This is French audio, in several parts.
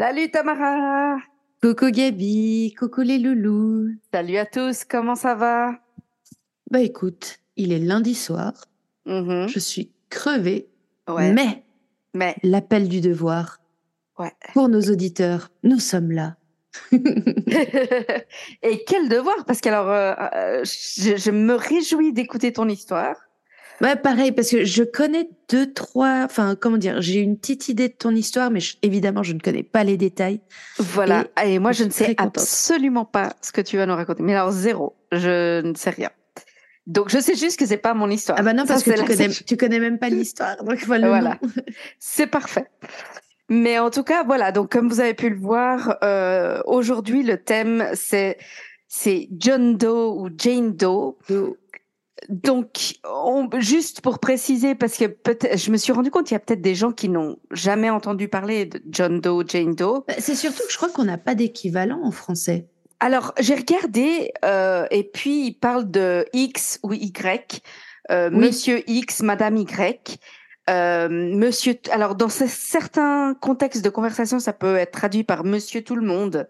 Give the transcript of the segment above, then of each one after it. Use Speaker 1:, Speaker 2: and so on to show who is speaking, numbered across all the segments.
Speaker 1: Salut Tamara
Speaker 2: Coucou Gabi, coucou les loulous.
Speaker 1: Salut à tous, comment ça va?
Speaker 2: Bah écoute, il est lundi soir,
Speaker 1: Mhm.
Speaker 2: je suis crevée,
Speaker 1: Ouais.
Speaker 2: mais
Speaker 1: Mais,
Speaker 2: l'appel du devoir,
Speaker 1: ouais.
Speaker 2: pour nos auditeurs, nous sommes là.
Speaker 1: Et quel devoir? Parce que alors, euh, euh, je, je me réjouis d'écouter ton histoire.
Speaker 2: Ouais, pareil, parce que je connais deux, trois, enfin, comment dire, j'ai une petite idée de ton histoire, mais je- évidemment, je ne connais pas les détails.
Speaker 1: Voilà. Et, moi,
Speaker 2: je
Speaker 1: ne sais absolument pas ce que tu vas nous raconter. Mais alors, zéro. Je ne sais rien. Donc, je sais juste que c'est pas mon histoire.
Speaker 2: Ah bah non,
Speaker 1: Ça,
Speaker 2: parce que tu connais, tu connais même pas l'histoire, donc voilà.
Speaker 1: C'est parfait. Mais en tout cas, voilà. Donc, comme vous avez pu le voir, euh, aujourd'hui, le thème, c'est, c'est John Doe ou Jane Doe. Donc, on- juste pour préciser, parce que je me suis rendu compte qu'il y a peut-être des gens qui n'ont jamais entendu parler de John Doe, Jane Doe.
Speaker 2: Bah, C'est surtout que je crois qu'on n'a pas d'équivalent en français.
Speaker 1: Alors, j'ai regardé, euh, et puis il parle de X ou Y, euh,
Speaker 2: Oui.
Speaker 1: Monsieur X, Madame Y. Euh, monsieur, alors dans ce- certains contextes de conversation, ça peut être traduit par Monsieur tout le monde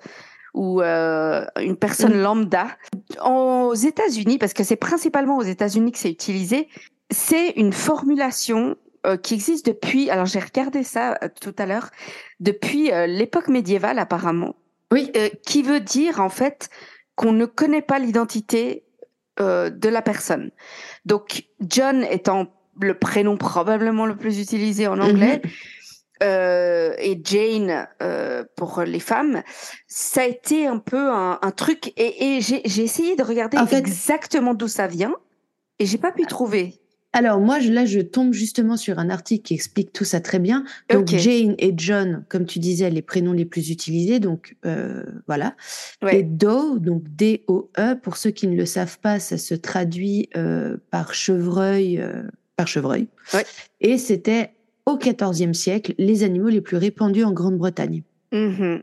Speaker 1: ou euh, une personne
Speaker 2: Mm.
Speaker 1: lambda. Aux États-Unis, parce que c'est principalement aux États-Unis que c'est utilisé, c'est une formulation euh, qui existe depuis. Alors j'ai regardé ça euh, tout à l'heure depuis l'époque médiévale apparemment
Speaker 2: Oui.
Speaker 1: qui veut dire en fait qu'on ne connaît pas l'identité de la personne. Donc John étant le prénom probablement le plus utilisé en anglais euh, et Jane euh, pour les femmes, ça a été un peu un, un truc et, et j'ai essayé de regarder
Speaker 2: En fait-
Speaker 1: exactement d'où ça vient et j'ai pas pu trouver.
Speaker 2: Alors moi, je- là, je tombe justement sur un article qui explique tout ça très bien. Donc. Jane et John, comme tu disais, les prénoms les plus utilisés. Donc euh, voilà.
Speaker 1: Ouais.
Speaker 2: Et Doe, donc D-O-E, pour ceux qui ne le savent pas, ça se traduit par chevreuil, par chevreuil.
Speaker 1: Ouais.
Speaker 2: Et c'était au XIVe siècle les animaux les plus répandus en Grande-Bretagne.
Speaker 1: Mhm.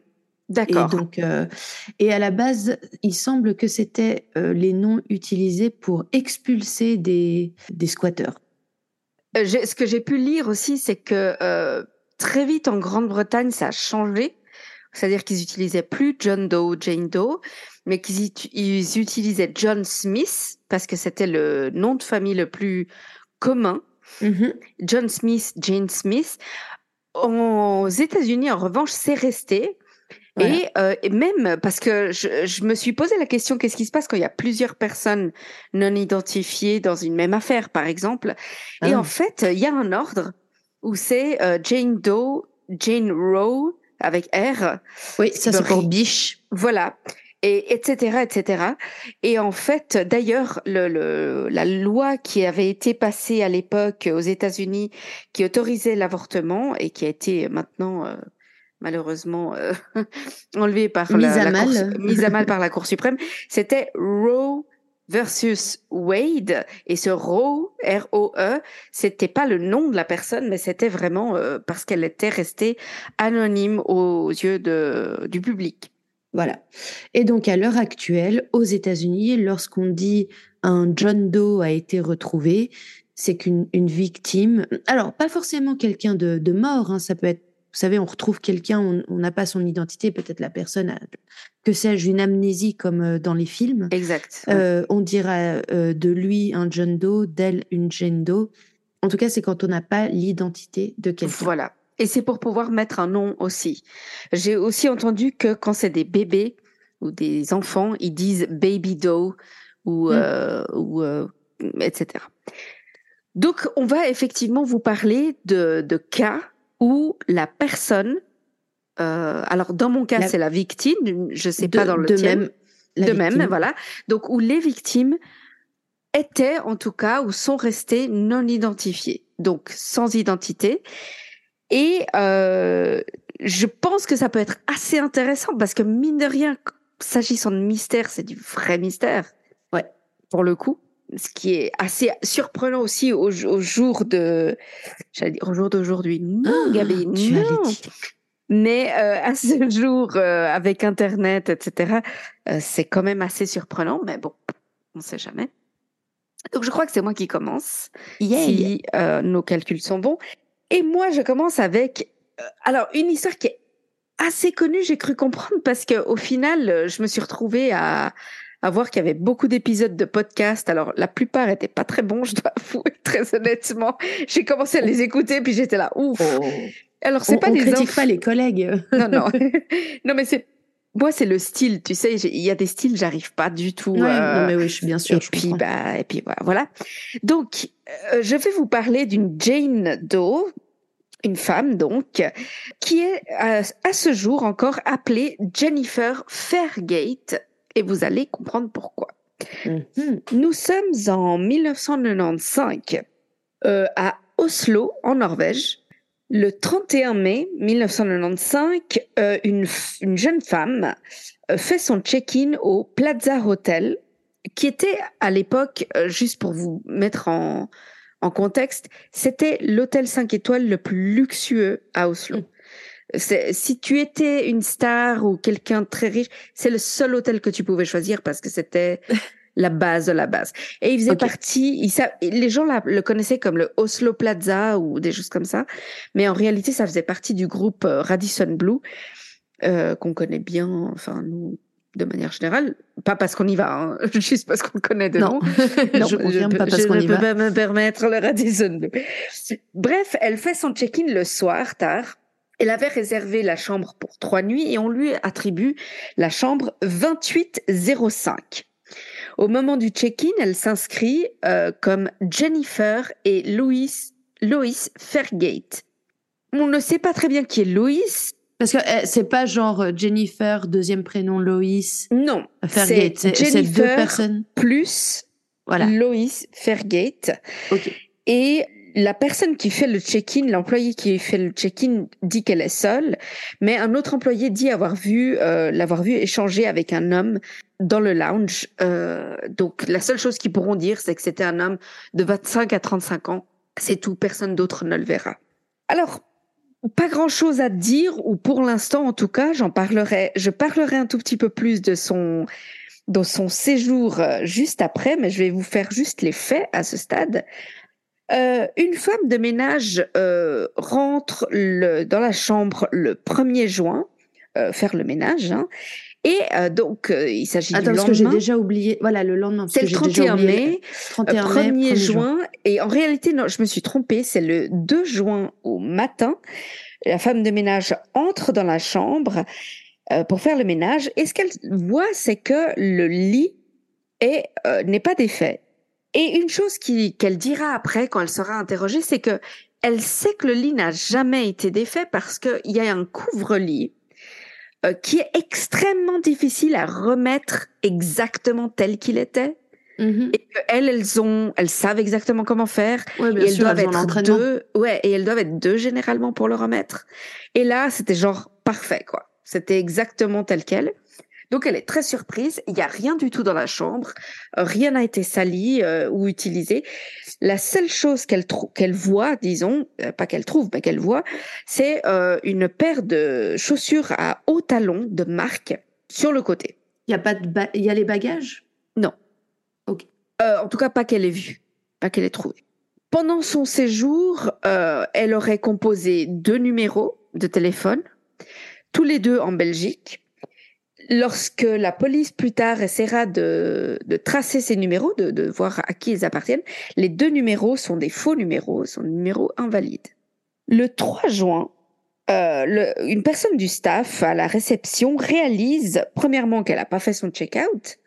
Speaker 2: Et
Speaker 1: D'accord.
Speaker 2: donc, euh, et à la base, il semble que c'était euh, les noms utilisés pour expulser des, des squatteurs.
Speaker 1: Euh, ce que j'ai pu lire aussi, c'est que très vite en Grande-Bretagne, ça a changé. C'est-à-dire qu'ils utilisaient plus John Doe, Jane Doe, mais qu'ils ut- ils utilisaient John Smith parce que c'était le nom de famille le plus commun. John Smith, Jane Smith. Aux États-Unis, en revanche, c'est resté.
Speaker 2: Voilà.
Speaker 1: Et, euh, et même parce que je, je me suis posé la question qu'est-ce qui se passe quand il y a plusieurs personnes non identifiées dans une même affaire, par exemple? Et
Speaker 2: Ah.
Speaker 1: en fait, il y a un ordre où c'est euh, Jane Doe, Jane Roe avec R,
Speaker 2: Oui, ça c'est pour biche.
Speaker 1: voilà, et etc. etc. Et en fait, d'ailleurs, le, le, la loi qui avait été passée à l'époque aux États-Unis, qui autorisait l'avortement et qui a été maintenant euh, malheureusement euh, enlevée par
Speaker 2: Mise
Speaker 1: la,
Speaker 2: à
Speaker 1: la
Speaker 2: mal.
Speaker 1: Cour, mise à mal par la Cour suprême, c'était Roe versus Wade et ce Roe R O E c'était pas le nom de la personne mais c'était vraiment euh, parce qu'elle était restée anonyme aux yeux de du public.
Speaker 2: Voilà. Et donc, à l'heure actuelle, aux États-Unis, lorsqu'on dit un John Doe a été retrouvé, c'est qu'une une victime, alors pas forcément quelqu'un de, de mort, hein, ça peut être, vous savez, on retrouve quelqu'un, on n'a pas son identité, peut-être la personne a, que sais-je, une amnésie comme euh, dans les films.
Speaker 1: Exact.
Speaker 2: Euh, on dira euh, de lui un John Doe, d'elle une Jane Doe. En tout cas, c'est quand on n'a pas l'identité de quelqu'un.
Speaker 1: Voilà. Et c'est pour pouvoir mettre un nom aussi. J'ai aussi entendu que quand c'est des bébés ou des enfants, ils disent baby doe ou,
Speaker 2: Mm.
Speaker 1: euh, ou euh, etc. Donc, on va effectivement vous parler de, de cas où la personne, euh, alors dans mon cas,
Speaker 2: La-
Speaker 1: c'est la victime, je sais
Speaker 2: de,
Speaker 1: pas dans le
Speaker 2: de même.
Speaker 1: de même, voilà. Donc, où les victimes étaient, en tout cas, ou sont restées non identifiées, donc sans identité. Et euh, je pense que ça peut être assez intéressant parce que mine de rien, s'agissant de mystère, c'est du vrai mystère.
Speaker 2: Ouais.
Speaker 1: Pour le coup. Ce qui est assez surprenant aussi au, au jour de, j'allais dire au jour d'aujourd'hui. Non,
Speaker 2: Ah,
Speaker 1: Gabi,
Speaker 2: tu
Speaker 1: non.
Speaker 2: allais dire.
Speaker 1: Mais euh, à ce jour, euh, avec Internet, etc., euh, c'est quand même assez surprenant. Mais bon, on sait jamais. Donc je crois que c'est moi qui commence si nos calculs sont bons. Et moi, je commence avec euh, alors une histoire qui est assez connue, j'ai cru comprendre parce que au final, euh, je me suis retrouvée à à voir qu'il y avait beaucoup d'épisodes de podcast. Alors la plupart étaient pas très bons, je dois avouer très honnêtement. J'ai commencé à les écouter puis j'étais là ouf.
Speaker 2: Oh.
Speaker 1: Alors c'est pas
Speaker 2: on
Speaker 1: des
Speaker 2: critique
Speaker 1: inf-
Speaker 2: pas les collègues.
Speaker 1: non non non mais c'est moi c'est le style, tu sais, il y a des styles j'arrive pas du tout.
Speaker 2: Ouais,
Speaker 1: euh,
Speaker 2: non mais oui, je suis bien sûr.
Speaker 1: et
Speaker 2: je
Speaker 1: puis,
Speaker 2: comprends.
Speaker 1: bah, et puis voilà. voilà. Donc, euh, je vais vous parler d'une Jane Doe, une femme donc, qui est euh, à ce jour encore appelée Jennifer Fairgate, et vous allez comprendre pourquoi.
Speaker 2: Mhm.
Speaker 1: Nous sommes en 1995 euh, à Oslo, en Norvège. Le 31 mai 1995, euh, une, une jeune femme euh, fait son check-in au Plaza Hotel, qui était à l'époque, euh, juste pour vous mettre en, en contexte, c'était l'hôtel 5 étoiles le plus luxueux à Oslo. C'est- Si tu étais une star ou quelqu'un de très riche, c'est le seul hôtel que tu pouvais choisir parce que c'était la base de la base. Et il faisait partie, il sa- les gens la- le connaissaient comme le Oslo Plaza ou des choses comme ça, mais en réalité, ça faisait partie du groupe euh, Radisson Blue euh, qu'on connaît bien, enfin nous, de manière générale, pas parce qu'on y va, hein, juste parce qu'on le connaît de
Speaker 2: Non,
Speaker 1: nom. Non,
Speaker 2: je confirme
Speaker 1: peux-
Speaker 2: pas parce
Speaker 1: je
Speaker 2: qu'on
Speaker 1: ne
Speaker 2: y
Speaker 1: peux
Speaker 2: va.
Speaker 1: pas me permettre le Radisson Blue. Bref, elle fait son check-in le soir tard. Elle avait réservé la chambre pour trois nuits et on lui attribue la chambre 2805. Au moment du check-in, elle s'inscrit euh, comme Jennifer et Louis, Lois Fairgate. On ne sait pas très bien qui est Lois.
Speaker 2: Parce que eh, c'est pas genre euh, Jennifer, deuxième prénom Loïs,
Speaker 1: Non,
Speaker 2: Fairgate. C'est c'est deux
Speaker 1: Jennifer
Speaker 2: personnes.
Speaker 1: plus
Speaker 2: Voilà.
Speaker 1: Lois Fairgate.
Speaker 2: Ok.
Speaker 1: Et la personne qui fait le check-in, l'employé qui fait le check-in dit qu'elle est seule, mais un autre employé dit avoir vu, euh, l'avoir vu échanger avec un homme dans le lounge. Euh, donc la seule chose qu'ils pourront dire, c'est que c'était un homme de 25 à 35 ans. C'est tout, personne d'autre ne le verra. Alors, pas grand chose à dire, ou pour l'instant en tout cas, j'en parlerai, je parlerai un tout petit peu plus de son, de son séjour euh, juste après, mais je vais vous faire juste les faits à ce stade. Euh, une femme de ménage euh, rentre le, dans la chambre le 1er juin, euh, faire le ménage, hein, et euh, donc euh, il s'agit du
Speaker 2: Attends, parce que j'ai
Speaker 1: lendemain.
Speaker 2: déjà oublié. Voilà, le lendemain.
Speaker 1: C'est le
Speaker 2: j'ai déjà
Speaker 1: 31
Speaker 2: oublié.
Speaker 1: mai,
Speaker 2: 31
Speaker 1: euh,
Speaker 2: mai,
Speaker 1: 1er
Speaker 2: 1er
Speaker 1: juin, et en réalité, non, je me suis trompée, c'est le 2 juin au matin. La femme de ménage entre dans la chambre euh, pour faire le ménage, et ce qu'elle voit, c'est que le lit est euh, n'est pas défait. Et une chose qu'elle dira après quand elle sera interrogée, c'est que elle sait que le lit n'a jamais été défait parce qu'il y a un couvre-lit euh, qui est extrêmement difficile à remettre exactement tel qu'il était.
Speaker 2: Mhm.
Speaker 1: Et que elles, elles ont, elles savent exactement comment faire.
Speaker 2: Ouais,
Speaker 1: Et elles
Speaker 2: sûr,
Speaker 1: doivent
Speaker 2: elles
Speaker 1: être deux. Ouais, et elles doivent être deux généralement pour le remettre. Et là, c'était genre parfait, quoi. C'était exactement tel quel. Donc elle est très surprise. Il n'y a rien du tout dans la chambre. Euh, Rien n'a été sali euh, ou utilisé. La seule chose qu'elle voit, disons, euh, pas qu'elle trouve, mais qu'elle voit, c'est euh, une paire de chaussures à haut talon de marque sur le côté.
Speaker 2: Il y a pas de il y a les bagages?
Speaker 1: Euh, en tout cas, pas qu'elle ait vu, pas qu'elle ait trouvé. Pendant son séjour, elle aurait composé deux numéros de téléphone, tous les deux en Belgique. Lorsque la police plus tard essaiera de, de tracer ces numéros, de, de voir à qui ils appartiennent, les deux numéros sont des faux numéros, sont des numéros invalides. Le 3 juin, euh, le- une personne du staff à la réception réalise, premièrement, qu'elle n'a pas fait son check-out,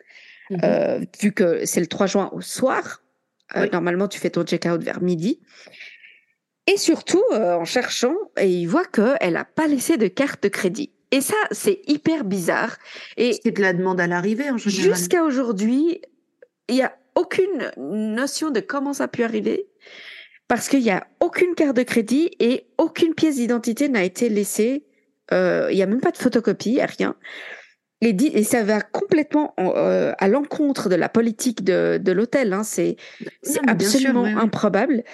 Speaker 2: Mhm.
Speaker 1: euh, vu que c'est le 3 juin au soir. Euh,
Speaker 2: Oui.
Speaker 1: Normalement, tu fais ton check-out vers midi. Et surtout, en cherchant, et il voit qu'elle n'a pas laissé de carte de crédit. Et ça, c'est hyper bizarre. Et
Speaker 2: C'est de la demande à l'arrivée en général.
Speaker 1: jusqu'à aujourd'hui, il n'y a aucune notion de comment ça a pu arriver. Parce qu'il n'y a aucune carte de crédit et aucune pièce d'identité n'a été laissée Euh, Il y a même pas de photocopie, il a rien. Et, dit, et ça va complètement en- euh, à l'encontre de la politique de, de l'hôtel. Hein. C'est
Speaker 2: sûr,
Speaker 1: absolument
Speaker 2: ouais.
Speaker 1: improbable.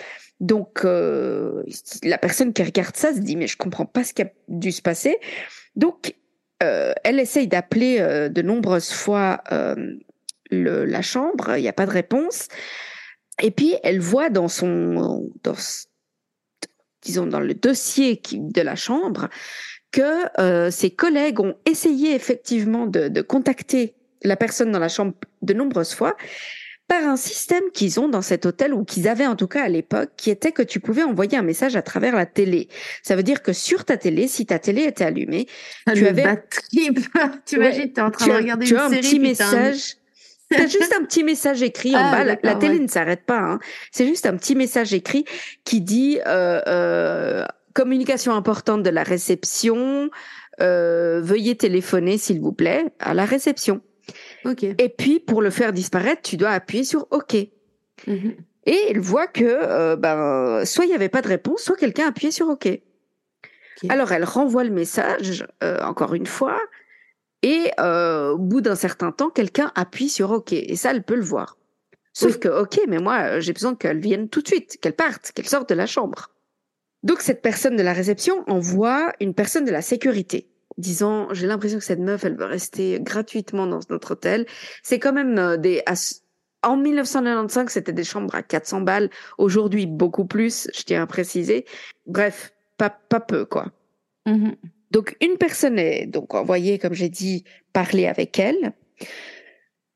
Speaker 1: Donc, euh, la personne qui regarde ça se dit, mais je comprends pas ce qui a dû se passer. Donc, euh, elle essaye d'appeler euh, de nombreuses fois euh, la chambre, il n'y a pas de réponse. Et puis, elle voit dans son, disons, dans le dossier de la chambre que ses collègues ont essayé effectivement de contacter la personne dans la chambre de nombreuses fois par un système qu'ils ont dans cet hôtel ou qu'ils avaient en tout cas à l'époque, qui était que tu pouvais envoyer un message à travers la télé. Ça veut dire que sur ta télé, si ta télé était allumée, tu
Speaker 2: le
Speaker 1: avais-
Speaker 2: trip. T'imagines, t'es en train
Speaker 1: tu
Speaker 2: de
Speaker 1: as,
Speaker 2: regarder
Speaker 1: tu
Speaker 2: une
Speaker 1: as un
Speaker 2: série,
Speaker 1: petit message. T'as juste un petit message écrit en
Speaker 2: Ah,
Speaker 1: bas. La, télé
Speaker 2: ouais.
Speaker 1: ne s'arrête pas. Hein. C'est juste un petit message écrit qui dit euh, euh, communication importante de la réception. euh, veuillez téléphoner s'il vous plaît à la réception. Et puis pour le faire disparaître, tu dois appuyer sur OK.
Speaker 2: Mhm.
Speaker 1: Et elle voit que euh, ben soit il n'y avait pas de réponse, soit quelqu'un appuyait sur OK. Alors elle renvoie le message euh, encore une fois, et euh, au bout d'un certain temps, quelqu'un appuie sur OK, et ça elle peut le voir. Sauf
Speaker 2: Oui.
Speaker 1: que OK, mais moi j'ai besoin qu'elle vienne tout de suite, qu'elle parte, qu'elle sorte de la chambre. Donc cette personne de la réception envoie une personne de la sécurité, disant j'ai l'impression que cette meuf elle veut rester gratuitement dans notre hôtel. C'est quand même euh, des en 1995 c'était des chambres à 400 balles, aujourd'hui beaucoup plus, je tiens à préciser. Bref, pas pas peu quoi.
Speaker 2: Mhm.
Speaker 1: Donc une personne est donc envoyée, comme j'ai dit, parler avec elle.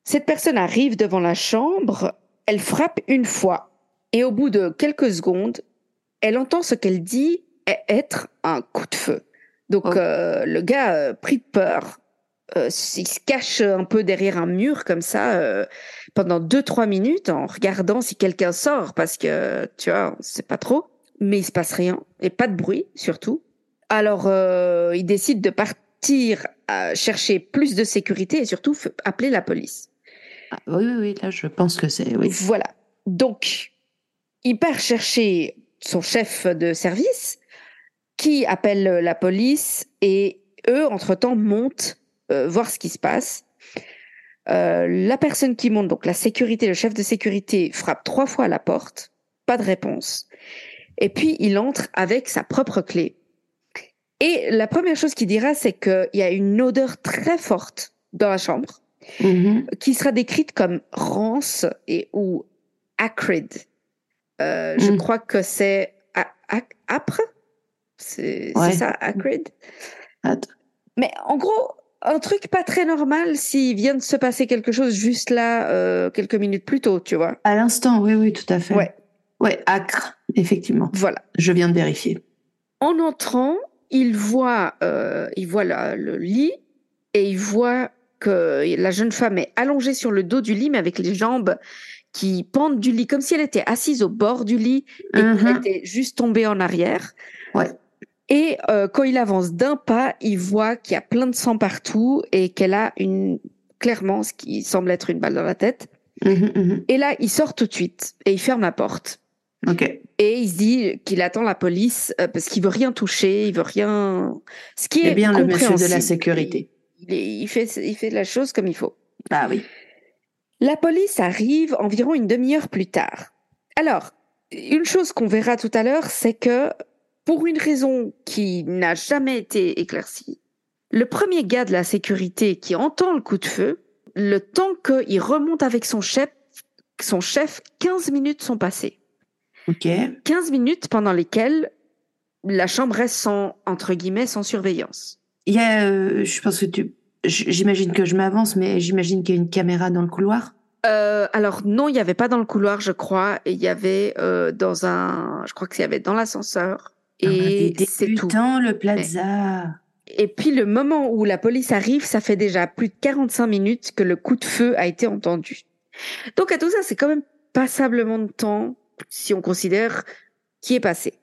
Speaker 1: Cette personne arrive devant la chambre, elle frappe une fois et au bout de quelques secondes, elle entend ce qu'elle dit être un coup de feu. Donc
Speaker 2: Oh.
Speaker 1: euh, le gars euh, pris de peur, euh, il se cache un peu derrière un mur comme ça euh, pendant deux trois minutes en regardant si quelqu'un sort parce que tu vois, on sait pas trop, mais il se passe rien et pas de bruit surtout. Alors, il décide de partir à chercher plus de sécurité et surtout appeler la police.
Speaker 2: Ah, oui, oui, oui, là, je pense que c'est. Oui.
Speaker 1: Voilà. Donc, il part chercher son chef de service qui appelle la police et eux, entre-temps, montent euh, voir ce qui se passe. Euh, la personne qui monte, donc la sécurité, le chef de sécurité, frappe trois fois à la porte, pas de réponse. Et puis, il entre avec sa propre clé. Et la première chose qu'il dira, c'est qu'il y a une odeur très forte dans la chambre
Speaker 2: Mhm.
Speaker 1: qui sera décrite comme rance et ou acrid. Euh, Je
Speaker 2: Mm.
Speaker 1: crois que c'est a- a- âpre. C'est
Speaker 2: Ouais.
Speaker 1: ça, acrid.
Speaker 2: Attends.
Speaker 1: Mais en gros, un truc pas très normal s'il vient de se passer quelque chose juste là, euh, quelques minutes plus tôt, tu vois.
Speaker 2: À l'instant, oui, oui, tout à fait.
Speaker 1: Ouais.
Speaker 2: Ouais, acre, effectivement.
Speaker 1: Voilà.
Speaker 2: Je viens de vérifier.
Speaker 1: En entrant, il voit, euh, il voit la- le lit et il voit que la jeune femme est allongée sur le dos du lit, mais avec les jambes qui pendent du lit, comme si elle était assise au bord du lit et qu'elle
Speaker 2: Mhm.
Speaker 1: était juste tombée en arrière.
Speaker 2: Ouais.
Speaker 1: Et euh, quand il avance d'un pas, il voit qu'il y a plein de sang partout et qu'elle a une clairement ce qui semble être une balle dans la tête.
Speaker 2: Mhm, mhm.
Speaker 1: Et là, il sort tout de suite et il ferme la porte.
Speaker 2: Ok.
Speaker 1: Et il se dit qu'il attend la police euh, parce qu'il veut rien toucher, il veut rien. Ce qui est
Speaker 2: Eh bien, le monsieur de la sécurité.
Speaker 1: Il fait, il fait la chose comme il faut.
Speaker 2: Ah oui.
Speaker 1: La police arrive environ une demi-heure plus tard. Alors, une chose qu'on verra tout à l'heure, c'est que pour une raison qui n'a jamais été éclaircie, le premier gars de la sécurité qui entend le coup de feu, le temps qu'il remonte avec son chef, son chef, 15 minutes sont passées.
Speaker 2: Ok.
Speaker 1: 15 minutes pendant lesquelles la chambre reste sans, entre guillemets, sans surveillance.
Speaker 2: Il y a, euh, je pense que tu, j'imagine que je m'avance, mais j'imagine qu'il y a une caméra dans le couloir.
Speaker 1: Euh, alors non, il n'y avait pas dans le couloir, je crois, il y avait euh, dans un, je crois que y avait dans l'ascenseur, et
Speaker 2: des
Speaker 1: c'est tout.
Speaker 2: le plaza.
Speaker 1: Et puis le moment où la police arrive, ça fait déjà plus de 45 minutes que le coup de feu a été entendu. Donc à tout ça, c'est quand même passablement de temps si on considère qui est passé.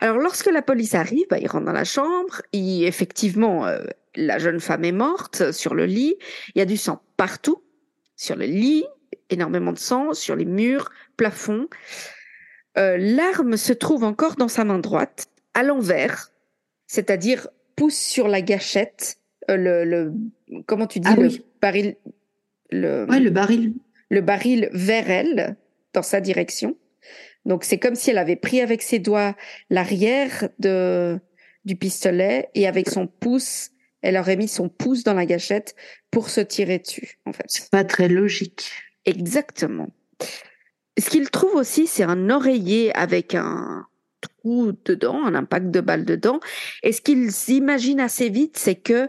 Speaker 1: Alors lorsque la police arrive, bah, il rentre dans la chambre, il, effectivement, euh, la jeune femme est morte sur le lit, il y a du sang partout, sur le lit, énormément de sang, sur les murs, plafond. Euh, L'arme se trouve encore dans sa main droite, à l'envers, c'est-à-dire pousse sur la gâchette, euh, le, le, comment tu dis,
Speaker 2: Ah
Speaker 1: le
Speaker 2: oui.
Speaker 1: baril, le,
Speaker 2: Ouais, le baril.
Speaker 1: le baril vers elle, dans sa direction. Donc c'est comme si elle avait pris avec ses doigts l'arrière de du pistolet et avec son pouce, elle aurait mis son pouce dans la gâchette pour se tirer dessus, en fait.
Speaker 2: C'est pas très logique.
Speaker 1: Exactement. Ce qu'il trouve aussi, c'est un oreiller avec un trou dedans, un impact de balle dedans. Et ce qu'ils imaginent assez vite, c'est que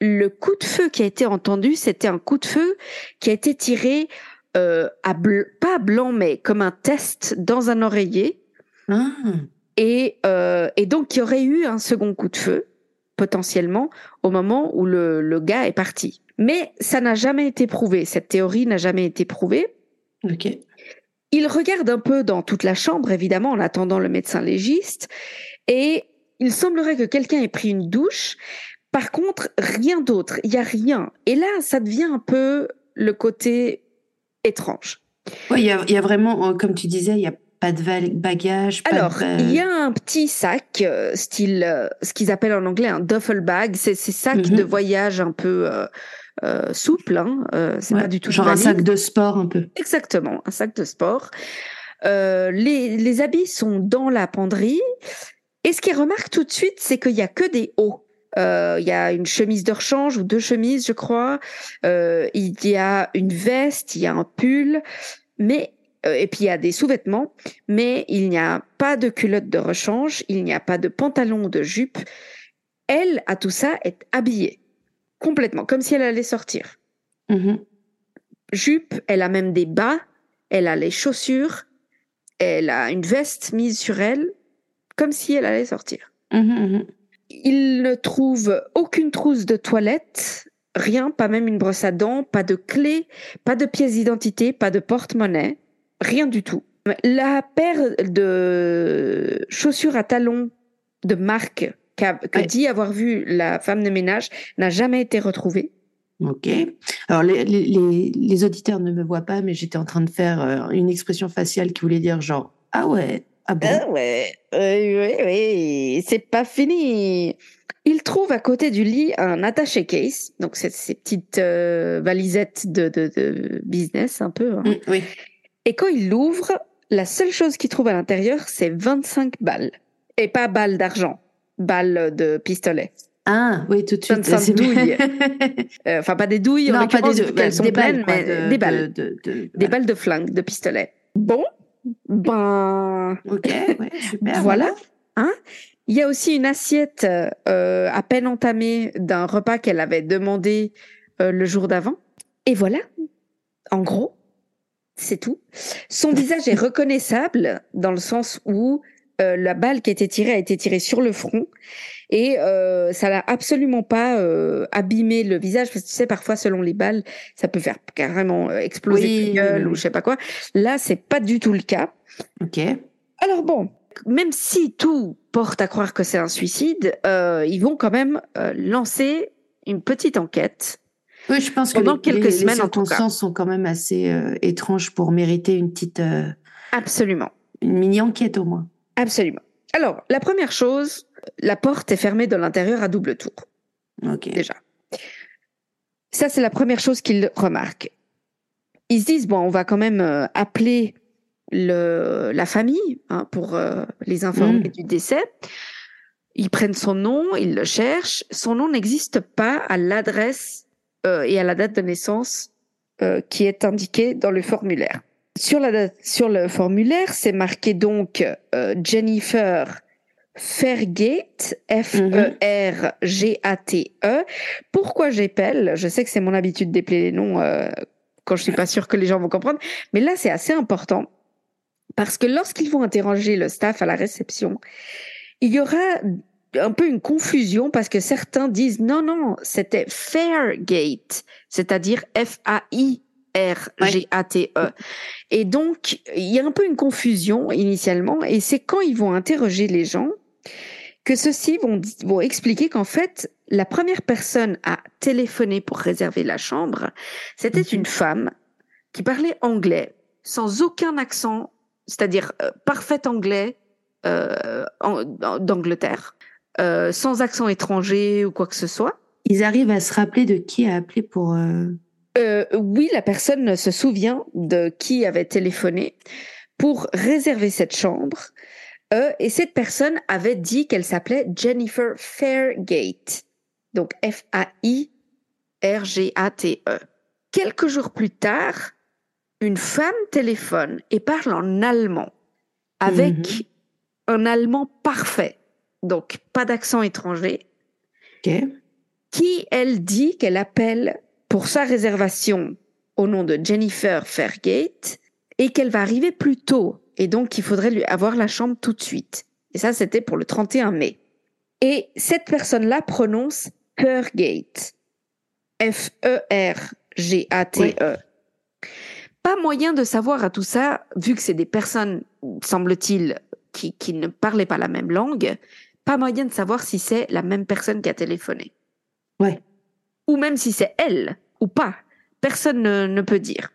Speaker 1: le coup de feu qui a été entendu, c'était un coup de feu qui a été tiré euh, à pas à blanc, mais comme un test dans un oreiller.
Speaker 2: Ah,
Speaker 1: Et, euh, et donc, il y aurait eu un second coup de feu, potentiellement, au moment où le, le gars est parti. Mais ça n'a jamais été prouvé. Cette théorie n'a jamais été prouvée.
Speaker 2: ok.
Speaker 1: Il regarde un peu dans toute la chambre, évidemment, en attendant le médecin légiste, et il semblerait que quelqu'un ait pris une douche. Par contre, rien d'autre, il y a rien. Et là, ça devient un peu le côté étrange.
Speaker 2: Ouais, il y a, y vraiment, euh, comme tu disais, il n'y a pas de val- bagage. Pas
Speaker 1: Alors,
Speaker 2: de
Speaker 1: il y a un petit sac, euh, style, euh, ce qu'ils appellent en anglais un duffel bag, c'est ces sacs
Speaker 2: Mhm.
Speaker 1: de voyage un peu euh, euh, souples, hein, euh, c'est
Speaker 2: Ouais,
Speaker 1: pas du tout
Speaker 2: Genre un sac de sport un peu.
Speaker 1: Exactement, un sac de sport. Euh, les, les habits sont dans la penderie. Et ce qu'il remarque tout de suite, c'est qu'il y a que des hauts. Il y a une chemise de rechange ou deux chemises, je crois. Il y a une veste, il y a un pull, mais et puis il y a des sous-vêtements, mais il n'y a pas de culotte de rechange, il n'y a pas de pantalon ou de jupe. Elle, à tout ça, est habillée complètement, comme si elle allait sortir
Speaker 2: Mhm.
Speaker 1: jupe, elle a même des bas, elle a les chaussures, elle a une veste mise sur elle, comme si elle allait sortir.
Speaker 2: Mhm, mhm.
Speaker 1: Il ne trouve aucune trousse de toilette, rien, pas même une brosse à dents, pas de clé, pas de pièce d'identité, pas de porte-monnaie, rien du tout. La paire de chaussures à talons de marque qu'a- que
Speaker 2: Ouais.
Speaker 1: dit avoir vu la femme de ménage n'a jamais été retrouvée.
Speaker 2: Ok. Alors, les, les, auditeurs ne me voient pas, mais j'étais en train de faire euh, une expression faciale qui voulait dire genre, ah ouais, ah bon?
Speaker 1: Ah ouais, oui, oui, oui, c'est pas fini. Il trouve à côté du lit un attaché case, donc c'est ces petites euh, valisettes de, de, de business un peu. hein.
Speaker 2: Mm, oui.
Speaker 1: Et quand il l'ouvre, la seule chose qu'il trouve à l'intérieur, c'est 25 balles. Et pas balles d'argent, balles de pistolet.
Speaker 2: Ah, oui, tout de suite.
Speaker 1: 25
Speaker 2: c'est-
Speaker 1: douilles. Euh, Enfin, pas des douilles, en
Speaker 2: non, pas
Speaker 1: l'occurrence,
Speaker 2: des,
Speaker 1: vu qu'elles sont
Speaker 2: des
Speaker 1: pleines,
Speaker 2: balles, quoi,
Speaker 1: mais
Speaker 2: de-
Speaker 1: des balles.
Speaker 2: de- de- de-
Speaker 1: Des
Speaker 2: voilà.
Speaker 1: balles de flingue, de pistolet. Bon, ben,
Speaker 2: Ok, ouais, super.
Speaker 1: voilà. Hein Il y a aussi une assiette euh, à peine entamée d'un repas qu'elle avait demandé euh, le jour d'avant. Et voilà, en gros, c'est tout. Son visage est reconnaissable dans le sens où euh, la balle qui a été tirée a été tirée sur le front et euh, ça n'a absolument pas euh, abîmé le visage parce que tu sais parfois selon les balles ça peut faire carrément exploser
Speaker 2: Oui,
Speaker 1: la gueule ou je sais pas quoi. Là c'est pas du tout le cas.
Speaker 2: Ok.
Speaker 1: Alors bon, même si tout porte à croire que c'est un suicide, ils vont quand même lancer une petite enquête.
Speaker 2: Oui, je pense que
Speaker 1: Pendant
Speaker 2: les,
Speaker 1: quelques
Speaker 2: les-
Speaker 1: semaines,
Speaker 2: les
Speaker 1: en tout cas.
Speaker 2: circonstances sont quand même assez étranges pour mériter une petite,
Speaker 1: Absolument,
Speaker 2: une mini enquête au moins.
Speaker 1: Absolument. Alors, la première chose, la porte est fermée de l'intérieur à double tour,
Speaker 2: Ok.
Speaker 1: déjà. Ça, c'est la première chose qu'ils remarquent. Ils se disent, bon, on va quand même euh, appeler le, la famille hein, pour euh, les informer
Speaker 2: Mm.
Speaker 1: du décès. Ils prennent son nom, ils le cherchent. Son nom n'existe pas à l'adresse euh, et à la date de naissance qui est indiquée dans le formulaire. Sur, le formulaire, c'est marqué donc euh, Jennifer Fairgate, F-E-R-G-A-T-E. Pourquoi j'épelle Je sais que c'est mon habitude d'épeler les noms euh, quand je suis pas sûre que les gens vont comprendre, mais là c'est assez important parce que lorsqu'ils vont interroger le staff à la réception, il y aura un peu une confusion parce que certains disent non non c'était Fairgate, c'est-à-dire F-A-I. R-G-A-T-E. Et donc, il y a un peu une confusion initialement, et c'est quand ils vont interroger les gens que ceux-ci vont, vont expliquer qu'en fait, la première personne à téléphoner pour réserver la chambre, c'était
Speaker 2: Mhm.
Speaker 1: une femme qui parlait anglais, sans aucun accent, c'est-à-dire euh, parfait anglais euh, d'Angleterre. euh, sans accent étranger ou quoi que ce soit.
Speaker 2: Ils arrivent à se rappeler de qui a appelé pour. Euh...
Speaker 1: Oui, la personne se souvient de qui avait téléphoné pour réserver cette chambre. Euh, et cette personne avait dit qu'elle s'appelait Jennifer Fairgate. Donc F-A-I-R-G-A-T-E. Quelques jours plus tard, une femme téléphone et parle en allemand avec
Speaker 2: Mhm.
Speaker 1: un allemand parfait. Donc pas d'accent étranger qui, elle, dit qu'elle appelle pour sa réservation au nom de Jennifer Fairgate et qu'elle va arriver plus tôt et donc il faudrait lui avoir la chambre tout de suite. Et ça, c'était pour le 31 mai. Et cette personne-là prononce Fairgate. F-E-R-G-A-T-E. Pas moyen de savoir à tout ça, vu que c'est des personnes, semble-t-il, qui, qui ne parlaient pas la même langue, pas moyen de savoir si c'est la même personne qui a téléphoné.
Speaker 2: Ouais.
Speaker 1: Ou même si c'est elle ou pas. Personne ne, ne peut dire.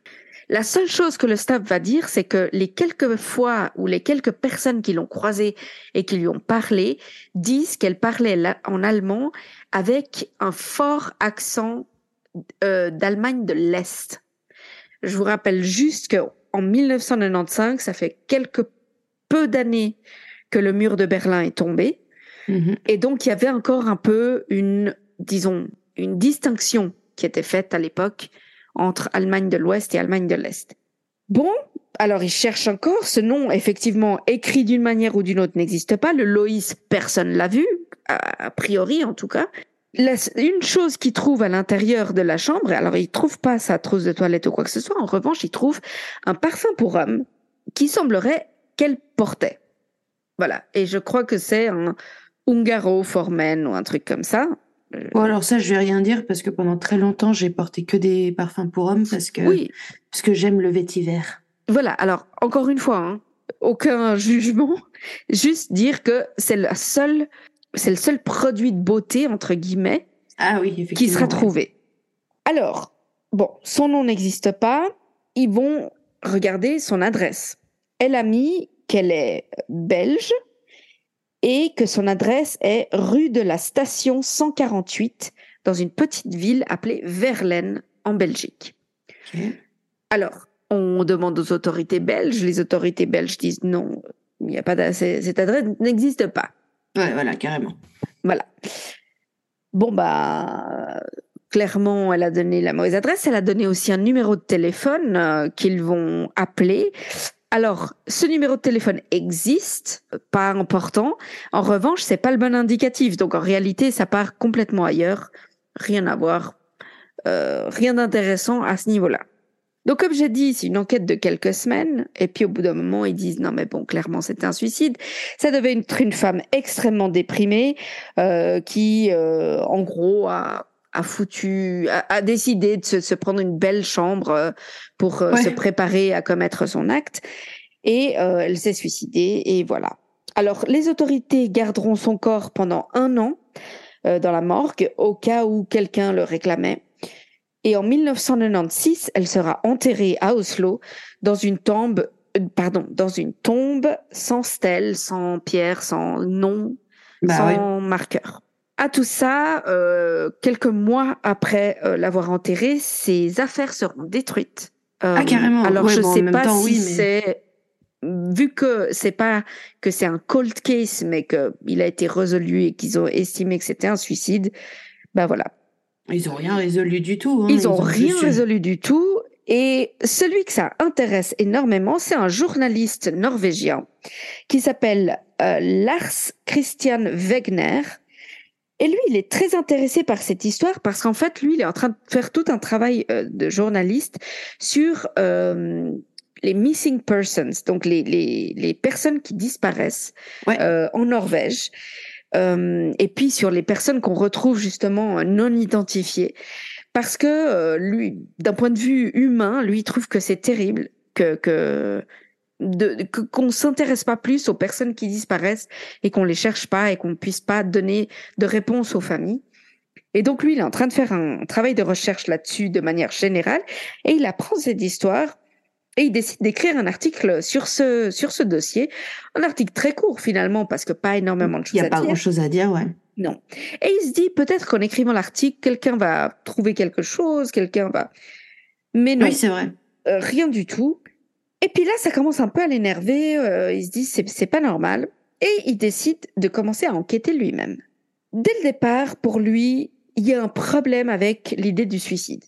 Speaker 1: La seule chose que le staff va dire, c'est que les quelques fois ou les quelques personnes qui l'ont croisée et qui lui ont parlé disent qu'elle parlait la- en allemand avec un fort accent euh, d'Allemagne de l'Est. Je vous rappelle juste que en 1995, ça fait quelques peu d'années que le mur de Berlin est tombé.
Speaker 2: Mhm.
Speaker 1: Et donc, il y avait encore un peu une, disons, une distinction qui était faite à l'époque entre Allemagne de l'Ouest et Allemagne de l'Est. Bon, alors ils cherchent encore. Ce nom, effectivement, écrit d'une manière ou d'une autre, n'existe pas. Le Loïs, personne l'a vu, a, priori en tout cas. Une chose qu'ils trouvent à l'intérieur de la chambre, alors ils trouvent pas sa trousse de toilette ou quoi que ce soit. En revanche, ils trouvent un parfum pour homme qui semblerait qu'elle portait. Voilà. Et je crois que c'est un Ungaro for Men ou un truc comme ça.
Speaker 2: Bon, alors ça, je vais rien dire parce que pendant très longtemps, j'ai porté que des parfums pour hommes parce que,
Speaker 1: Oui,
Speaker 2: parce que j'aime le vétiver.
Speaker 1: voilà. Alors, encore une fois, hein, aucun jugement, juste dire que c'est le seul, c'est le seul produit de beauté, entre guillemets,
Speaker 2: Ah oui,
Speaker 1: qui sera trouvé. Alors, bon, son nom n'existe pas. Ils vont regarder son adresse. Elle a mis qu'elle est belge et que son adresse est rue de la Station 148 dans une petite ville appelée Verlaine en Belgique. Alors, on demande aux autorités belges. Les autorités belges disent non, il n'y a pas cette adresse n'existe pas.
Speaker 2: Ouais, voilà, carrément.
Speaker 1: Voilà. Bon, bah, clairement, elle a donné la mauvaise adresse. Elle a donné aussi un numéro de téléphone euh, qu'ils vont appeler. Alors, ce numéro de téléphone existe, pas important. En revanche, c'est pas le bon indicatif. Donc, en réalité, ça part complètement ailleurs. Rien à voir. Euh, rien d'intéressant à ce niveau-là. Donc, comme j'ai dit, c'est une enquête de quelques semaines. Et puis, au bout d'un moment, ils disent non, mais bon, clairement, c'était un suicide. Ça devait être une femme extrêmement déprimée euh, qui, euh, en gros, a, a foutu, a, a décidé de se, se prendre une belle chambre euh, pour euh,
Speaker 2: Ouais.
Speaker 1: se préparer à commettre son acte. Et euh, elle s'est suicidée. Et voilà. Alors, les autorités garderont son corps pendant un an euh, dans la morgue au cas où quelqu'un le réclamait. Et en 1996, elle sera enterrée à Oslo dans une tombe, euh, pardon, dans une tombe sans stèle, sans pierre, sans nom,
Speaker 2: Bah
Speaker 1: sans marqueur. À tout ça, euh, quelques mois après euh, l'avoir enterrée, ses affaires seront détruites. Euh,
Speaker 2: Ah, carrément.
Speaker 1: Alors
Speaker 2: Ouais,
Speaker 1: je
Speaker 2: bon, en
Speaker 1: sais pas
Speaker 2: temps,
Speaker 1: si
Speaker 2: oui, mais-
Speaker 1: c'est vu que c'est pas que c'est un cold case, mais que il a été résolu et qu'ils ont estimé que c'était un suicide. Ben voilà,
Speaker 2: Ils ont rien résolu du tout. hein.
Speaker 1: ils ont rien
Speaker 2: juste-
Speaker 1: résolu du tout. Et celui que ça intéresse énormément, c'est un journaliste norvégien qui s'appelle euh, Lars Christian Wegner. Et lui, il est très intéressé par cette histoire parce qu'en fait, lui, il est en train de faire tout un travail euh, de journaliste sur euh, les missing persons, donc les, les, les personnes qui disparaissent
Speaker 2: Ouais.
Speaker 1: euh, en Norvège. Et puis sur les personnes qu'on retrouve justement non identifiées. Parce que lui, d'un point de vue humain, lui il trouve que c'est terrible que que de- qu'on s'intéresse pas plus aux personnes qui disparaissent et qu'on les cherche pas et qu'on puisse pas donner de réponse aux familles. Et donc lui, il est en train de faire un travail de recherche là-dessus de manière générale et il apprend cette histoire Et il décide d'écrire un article sur ce, sur ce dossier. Un article très court finalement, parce que pas énormément de choses
Speaker 2: Il n'y a pas
Speaker 1: dire.
Speaker 2: grand chose à dire, ouais.
Speaker 1: Non. Et il se dit peut-être qu'en écrivant l'article, quelqu'un va trouver quelque chose, quelqu'un va. Mais non,
Speaker 2: Oui, c'est vrai.
Speaker 1: euh, rien du tout. Et puis là, ça commence un peu à l'énerver. euh, il se dit c'est pas normal. Et il décide de commencer à enquêter lui-même. Dès le départ, pour lui, il y a un problème avec l'idée du suicide.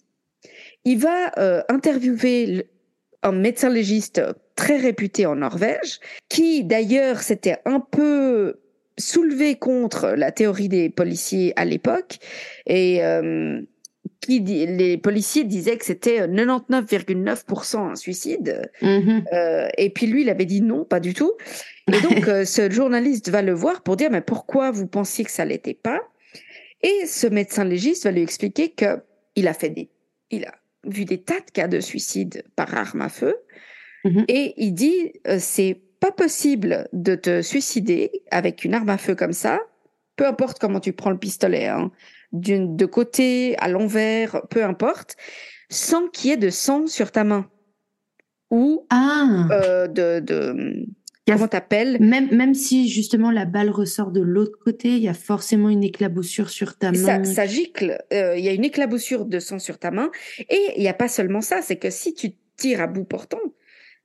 Speaker 1: Il va euh, interviewer un médecin légiste très réputé en Norvège, qui d'ailleurs s'était un peu soulevé contre la théorie des policiers à l'époque, et euh, qui dit- les policiers disaient que c'était 99,9% un suicide,
Speaker 2: Mhm.
Speaker 1: euh, et puis lui, il avait dit non, pas du tout. Et donc, euh, ce journaliste va le voir pour dire, mais pourquoi vous pensiez que ça l'était pas? Et ce médecin légiste va lui expliquer que il a fait des, il a vu des tas de cas de suicide par arme à feu,
Speaker 2: Mhm.
Speaker 1: et il dit, euh, c'est pas possible de te suicider avec une arme à feu comme ça, peu importe comment tu prends le pistolet, hein, de côté, à l'envers, peu importe, sans qu'il y ait de sang sur ta main. Ou
Speaker 2: Ah.
Speaker 1: euh, de, de
Speaker 2: a-
Speaker 1: comment t'appelles?
Speaker 2: Même, même si justement la balle ressort de l'autre côté, il y a forcément une éclaboussure sur ta main.
Speaker 1: ça gicle, euh, il y a une éclaboussure de sang sur ta main, et il n'y a pas seulement ça, c'est que si tu tires à bout portant,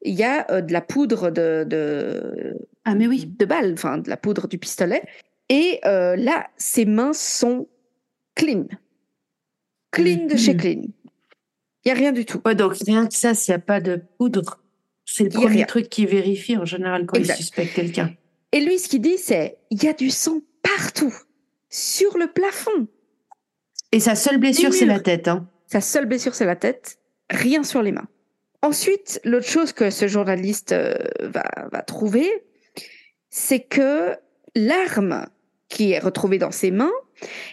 Speaker 1: il y a euh, de la poudre de, de,
Speaker 2: Ah mais oui.
Speaker 1: de balle, enfin de la poudre du pistolet, et là, ses mains sont clean. Clean de chez
Speaker 2: Mhm.
Speaker 1: clean. Il n'y a rien du tout.
Speaker 2: Ouais, donc rien que ça, s'il n'y a pas de poudre, c'est le
Speaker 1: Il y
Speaker 2: premier truc qu'ils vérifient en général quand
Speaker 1: Exact.
Speaker 2: ils suspectent quelqu'un.
Speaker 1: Et lui, ce qu'il dit, c'est il y a du sang partout, sur le plafond.
Speaker 2: Et sa seule blessure,
Speaker 1: Les
Speaker 2: c'est la tête. Hein.
Speaker 1: Sa seule blessure, c'est la tête, rien sur les mains. Ensuite, l'autre chose que ce journaliste euh, va, va trouver, c'est que l'arme qui est retrouvée dans ses mains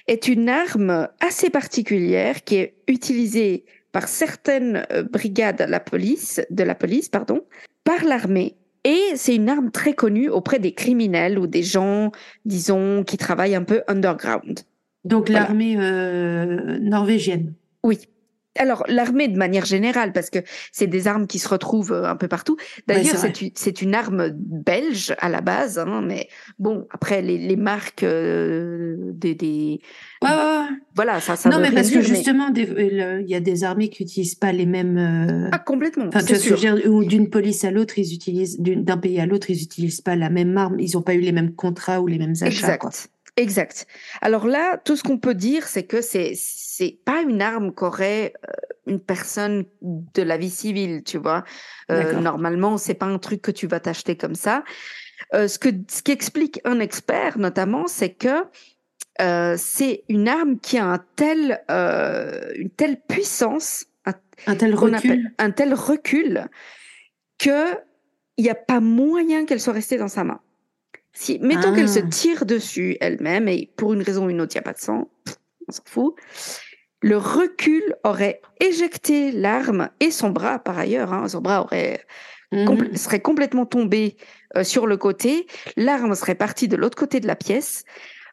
Speaker 1: est une arme assez particulière qui est utilisée par certaines euh, brigades de la police, de la police pardon, par l'armée. Et c'est une arme très connue auprès des criminels ou des gens, disons, qui travaillent un peu underground.
Speaker 2: Donc
Speaker 1: Voilà.
Speaker 2: l'armée euh, norvégienne.
Speaker 1: Oui. Alors, l'armée de manière générale, parce que c'est des armes qui se retrouvent euh, un peu partout. D'ailleurs,
Speaker 2: c'est
Speaker 1: c'est une, c'est une arme belge à la base, hein, mais bon, après, les, les marques euh, des, des-
Speaker 2: Ouais, ouais, ouais.
Speaker 1: Voilà, ça, ça
Speaker 2: non, mais parce que
Speaker 1: dire,
Speaker 2: justement, euh, il y a des armées qui n'utilisent pas les mêmes. euh,
Speaker 1: Ah, complètement,
Speaker 2: Enfin, tu
Speaker 1: sûr.
Speaker 2: dire, ou d'une police à l'autre, ils utilisent d'un pays à l'autre, ils utilisent pas la même arme, ils n'ont pas eu les mêmes contrats ou les mêmes achats.
Speaker 1: Exact.
Speaker 2: quoi.
Speaker 1: Exact. Alors là, tout ce qu'on peut dire, c'est que c'est c'est pas une arme qu'aurait euh, une personne de la vie civile, tu vois. Euh, normalement, c'est pas un truc que tu vas t'acheter comme ça. Euh, ce que ce qu'explique un expert, notamment, c'est que euh, c'est une arme qui a un tel une telle puissance, un,
Speaker 2: Un tel recul.
Speaker 1: appelle- un tel recul que il n'y a pas moyen qu'elle soit restée dans sa main. Si, mettons
Speaker 2: Ah.
Speaker 1: qu'elle se tire dessus elle-même et pour une raison ou une autre, il n'y a pas de sang, on s'en fout. Le recul aurait éjecté l'arme et son bras par ailleurs. hein, son bras aurait
Speaker 2: Mhm.
Speaker 1: compl- serait complètement tombé euh, sur le côté. L'arme serait partie de l'autre côté de la pièce.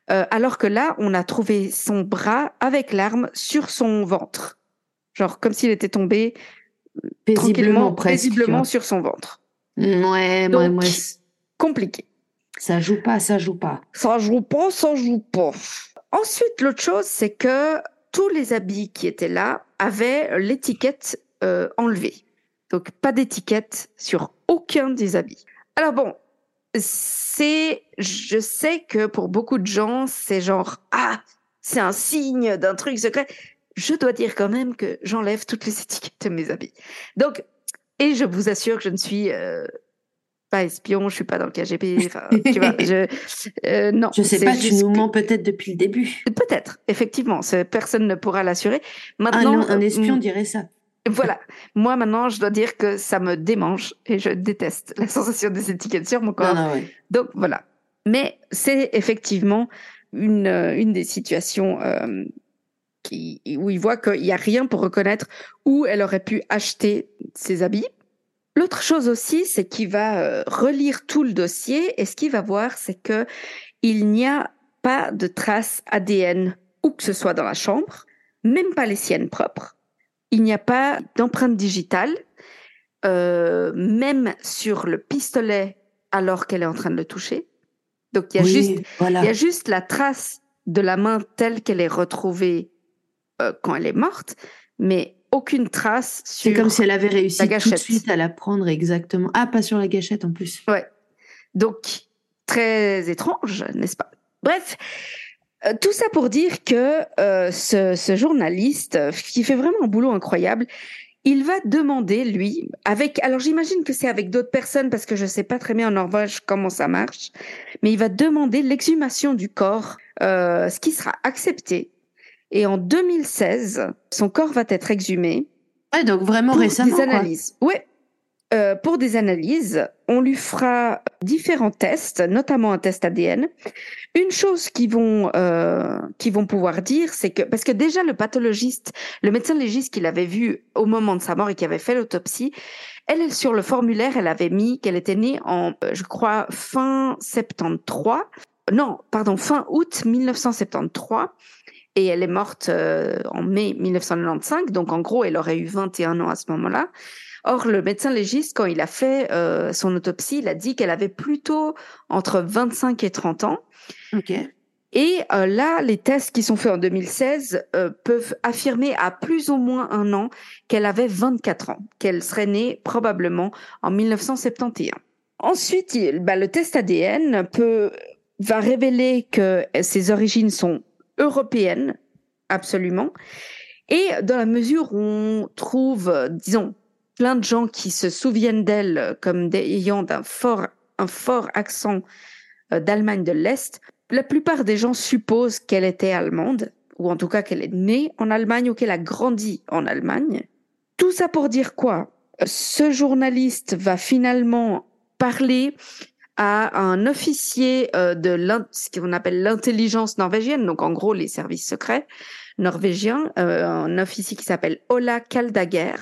Speaker 1: euh, alors que là, on a trouvé son bras avec l'arme sur son ventre. Genre comme s'il était tombé
Speaker 2: Paisiblement,
Speaker 1: tranquillement,
Speaker 2: presque. tu
Speaker 1: paisiblement
Speaker 2: vois.
Speaker 1: sur son ventre.
Speaker 2: Ouais,
Speaker 1: Donc-
Speaker 2: ouais, ouais,
Speaker 1: Compliqué.
Speaker 2: Ça joue pas, ça joue pas.
Speaker 1: Ça joue pas, ça joue pas. Ensuite, l'autre chose, c'est que tous les habits qui étaient là avaient l'étiquette euh, enlevée. Donc, pas d'étiquette sur aucun des habits. Alors bon, c'est, je sais que pour beaucoup de gens, c'est genre, ah, c'est un signe d'un truc secret. Je dois dire quand même que j'enlève toutes les étiquettes de mes habits. Donc, et je vous assure que je ne suis euh, pas espion, je suis pas dans le KGB. enfin, tu vois, je, euh, non.
Speaker 2: Je sais pas, tu nous mens peut-être depuis le début.
Speaker 1: Peut-être, effectivement, personne ne pourra l'assurer. Maintenant,
Speaker 2: un espion
Speaker 1: euh,
Speaker 2: dirait ça.
Speaker 1: voilà. Moi, maintenant, je dois dire que ça me démange et je déteste la sensation des étiquettes sur mon corps.
Speaker 2: Non, non, ouais.
Speaker 1: Donc, voilà. Mais c'est effectivement une, euh, une des situations euh, qui, où il voit qu'il n'y a rien pour reconnaître où elle aurait pu acheter ses habits. L'autre chose aussi, c'est qu'il va euh, relire tout le dossier et ce qu'il va voir, c'est que il n'y a pas de traces ADN où que ce soit dans la chambre, même pas les siennes propres. Il n'y a pas d'empreinte digitale, euh, même sur le pistolet alors qu'elle est en train de le toucher. Donc il y a,
Speaker 2: Oui,
Speaker 1: juste,
Speaker 2: voilà.
Speaker 1: il y a juste la trace de la main telle qu'elle est retrouvée euh, quand elle est morte, mais aucune trace sur.
Speaker 2: C'est comme si elle avait réussi
Speaker 1: la
Speaker 2: tout de suite à la prendre exactement. Ah, pas sur la gâchette en plus.
Speaker 1: Ouais. Donc, très étrange, n'est-ce pas? Bref, euh, tout ça pour dire que euh, ce, ce journaliste, euh, qui fait vraiment un boulot incroyable, il va demander, lui, avec... Alors, j'imagine que c'est avec d'autres personnes, parce que je ne sais pas très bien en Norvège comment ça marche, mais il va demander l'exhumation du corps, euh, ce qui sera accepté. Et en 2016, son corps va être exhumé
Speaker 2: Ouais, donc vraiment
Speaker 1: pour
Speaker 2: récemment.
Speaker 1: des
Speaker 2: quoi.
Speaker 1: analyses. Ouais. Euh, pour des analyses, on lui fera différents tests, notamment un test ADN. Une chose qu'ils vont euh, vont pouvoir dire, c'est que parce que déjà le pathologiste, le médecin légiste qu'il avait vu au moment de sa mort et qui avait fait l'autopsie, elle, elle, sur le formulaire, elle avait mis qu'elle était née en, euh, je crois, fin 73. Non, pardon, fin août 1973 et elle est morte euh, en mai 1995, donc en gros, elle aurait eu 21 ans à ce moment-là. Or, le médecin légiste, quand il a fait euh, son autopsie, il a dit qu'elle avait plutôt entre 25 et 30 ans.
Speaker 2: Ok.
Speaker 1: Et euh, là, les tests qui sont faits en 2016 euh, peuvent affirmer à plus ou moins un an qu'elle avait 24 ans, qu'elle serait née probablement en 1971. Ensuite, il- bah, le test ADN peut, va révéler que ses origines sont européennes, absolument. Et dans la mesure où on trouve, euh, disons, plein de gens qui se souviennent d'elle comme ayant fort, un fort accent euh, d'Allemagne de l'Est, la plupart des gens supposent qu'elle était allemande, ou en tout cas qu'elle est née en Allemagne ou qu'elle a grandi en Allemagne. Tout ça pour dire quoi? Ce journaliste va finalement parler à un officier euh, de ce qu'on appelle l'intelligence norvégienne, donc en gros les services secrets norvégiens, euh, un officier qui s'appelle Ola Kaldager,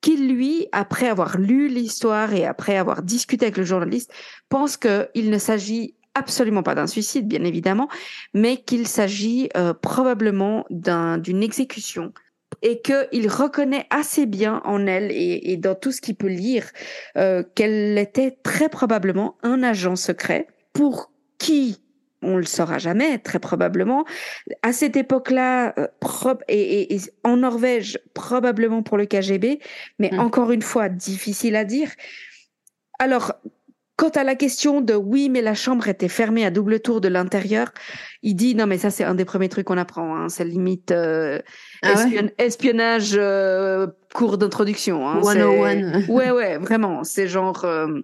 Speaker 1: qui lui, après avoir lu l'histoire et après avoir discuté avec le journaliste, pense qu'il ne s'agit absolument pas d'un suicide, bien évidemment, mais qu'il s'agit euh, probablement d'un- d'une exécution et qu'il reconnaît assez bien en elle et, et dans tout ce qu'il peut lire euh, qu'elle était très probablement un agent secret pour qui on le saura jamais, très probablement. À cette époque-là, euh, et, et- et en Norvège, probablement pour le KGB, mais
Speaker 2: Mm.
Speaker 1: encore une fois, difficile à dire. Alors, quant à la question de oui, mais la chambre était fermée à double tour de l'intérieur, il dit non, mais ça, c'est un des premiers trucs qu'on apprend. Hein, c'est limite euh,
Speaker 2: Ah ouais?
Speaker 1: espionnage, euh, cours d'introduction. Hein,
Speaker 2: 101.
Speaker 1: c'est- Ouais, ouais, vraiment. C'est genre. euh,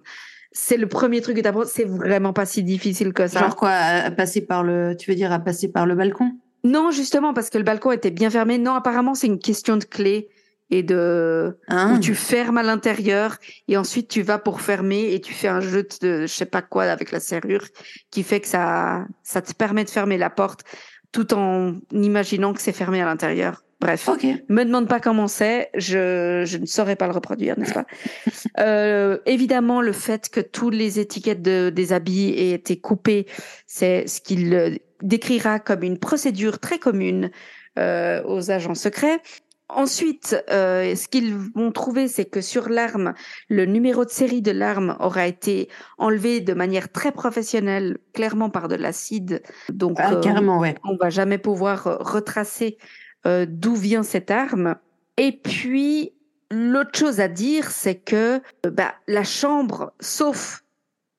Speaker 1: c'est le premier truc que tu apprends. C'est vraiment pas si difficile que ça.
Speaker 2: Genre quoi, à passer par le, tu veux dire à passer par le balcon?
Speaker 1: Non, justement, parce que le balcon était bien fermé. Non, apparemment, c'est une question de clé et de
Speaker 2: hein
Speaker 1: où tu fermes à l'intérieur et ensuite tu vas pour fermer et tu fais un jeu de je sais pas quoi avec la serrure qui fait que ça ça te permet de fermer la porte tout en imaginant que c'est fermé à l'intérieur. Bref,
Speaker 2: Ok.
Speaker 1: me demande pas comment c'est, je, je ne saurais pas le reproduire, n'est-ce pas? Euh, Évidemment, le fait que toutes les étiquettes de, des habits aient été coupées, c'est ce qu'il euh, décrira comme une procédure très commune euh, aux agents secrets. Ensuite, euh, ce qu'ils vont trouver, c'est que sur l'arme, le numéro de série de l'arme aura été enlevé de manière très professionnelle, clairement par de l'acide. Donc,
Speaker 2: Ah,
Speaker 1: euh,
Speaker 2: carrément, ouais.
Speaker 1: on va jamais pouvoir euh, retracer euh, d'où vient cette arme. Et puis, l'autre chose à dire, c'est que bah, la chambre, sauf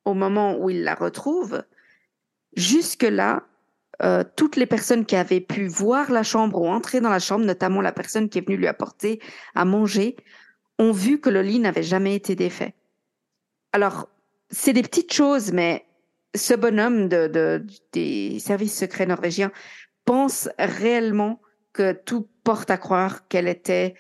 Speaker 1: au moment où il la retrouve, jusque-là, euh, toutes les personnes qui avaient pu voir la chambre ou entrer dans la chambre, notamment la personne qui est venue lui apporter à manger, ont vu que le lit n'avait jamais été défait. Alors, c'est des petites choses, mais ce bonhomme de, de- des services secrets norvégiens pense réellement que tout porte à croire qu'elle était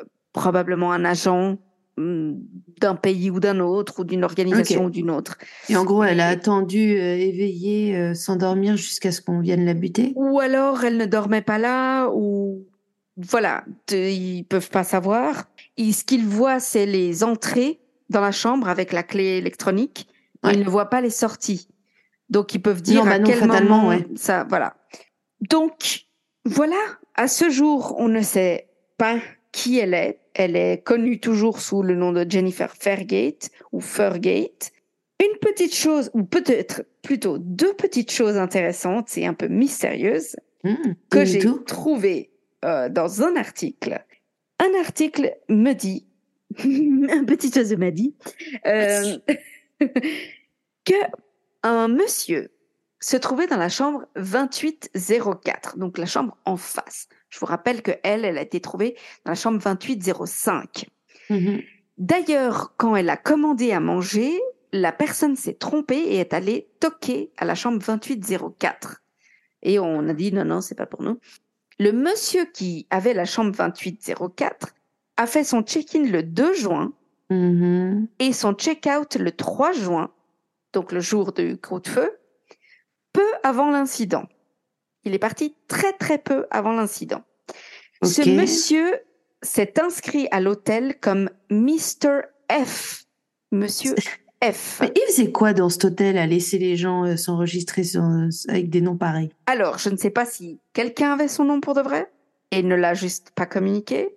Speaker 1: euh, probablement un agent d'un pays ou d'un autre, ou d'une organisation ou d'une autre.
Speaker 2: Et en gros, elle a attendu euh, éveillée, euh, s'endormir jusqu'à ce qu'on vienne la buter?
Speaker 1: Ou alors elle ne dormait pas là, ou voilà, ils peuvent pas savoir. Et ce qu'ils voient, c'est les entrées dans la chambre avec la clé électronique.
Speaker 2: Ouais.
Speaker 1: Ils ne voient pas les sorties. Donc ils peuvent dire
Speaker 2: Non, bah
Speaker 1: à
Speaker 2: non,
Speaker 1: quel
Speaker 2: fatalement,
Speaker 1: moment
Speaker 2: ouais.
Speaker 1: ça, voilà. Donc voilà, à ce jour, on ne sait pas qui elle est. Elle est connue toujours sous le nom de Jennifer Fairgate ou Fergate. Une petite chose, ou peut-être plutôt deux petites choses intéressantes et un peu mystérieuses
Speaker 2: Mmh,
Speaker 1: que j'ai
Speaker 2: tout.
Speaker 1: trouvé euh, dans un article. Un article me dit, un petit oiseau m'a dit, euh, que un monsieur se trouvait dans la chambre 2804, donc la chambre en face. Je vous rappelle que elle, elle a été trouvée dans la chambre 2805.
Speaker 2: Mhm.
Speaker 1: D'ailleurs, quand elle a commandé à manger, la personne s'est trompée et est allée toquer à la chambre 2804. Et on a dit non, non, c'est pas pour nous. Le monsieur qui avait la chambre 2804 a fait son check-in le 2 juin
Speaker 2: Mhm.
Speaker 1: et son check-out le 3 juin, donc le jour du coup de feu, peu avant l'incident. Il est parti très très peu avant l'incident. Ce monsieur s'est inscrit à l'hôtel comme Mr. F. Monsieur F.
Speaker 2: Mais il faisait quoi dans cet hôtel à laisser les gens euh, s'enregistrer avec des noms pareils?
Speaker 1: Alors, je ne sais pas si quelqu'un avait son nom pour de vrai et ne l'a juste pas communiqué.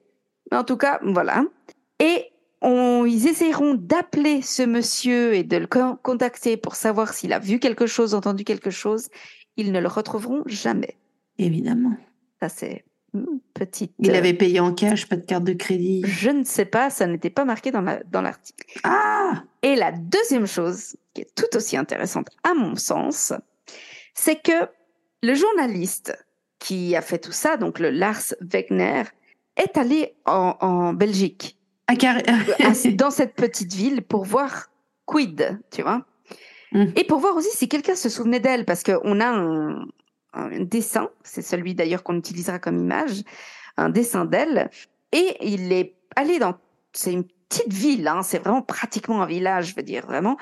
Speaker 1: Mais en tout cas, voilà. Et on, ils essaieront d'appeler ce monsieur et de le con- contacter pour savoir s'il a vu quelque chose, entendu quelque chose. Ils ne le retrouveront jamais.
Speaker 2: Évidemment.
Speaker 1: Ça, c'est une petite.
Speaker 2: Il
Speaker 1: euh,
Speaker 2: avait payé en cash, pas de carte de crédit.
Speaker 1: Je ne sais pas, ça n'était pas marqué dans la- dans l'article.
Speaker 2: Ah
Speaker 1: Et la deuxième chose, qui est tout aussi intéressante à mon sens, c'est que le journaliste qui a fait tout ça, donc le Lars Wegner, est allé en, en Belgique, à- dans cette petite ville, pour voir quid, tu vois.
Speaker 2: Mm.
Speaker 1: Et pour voir aussi si quelqu'un se souvenait d'elle, parce qu'on a un, dessin, c'est celui d'ailleurs qu'on utilisera comme image, un dessin d'elle, et il est allé dans, c'est une petite ville, hein, c'est vraiment pratiquement un village, je veux dire, vraiment,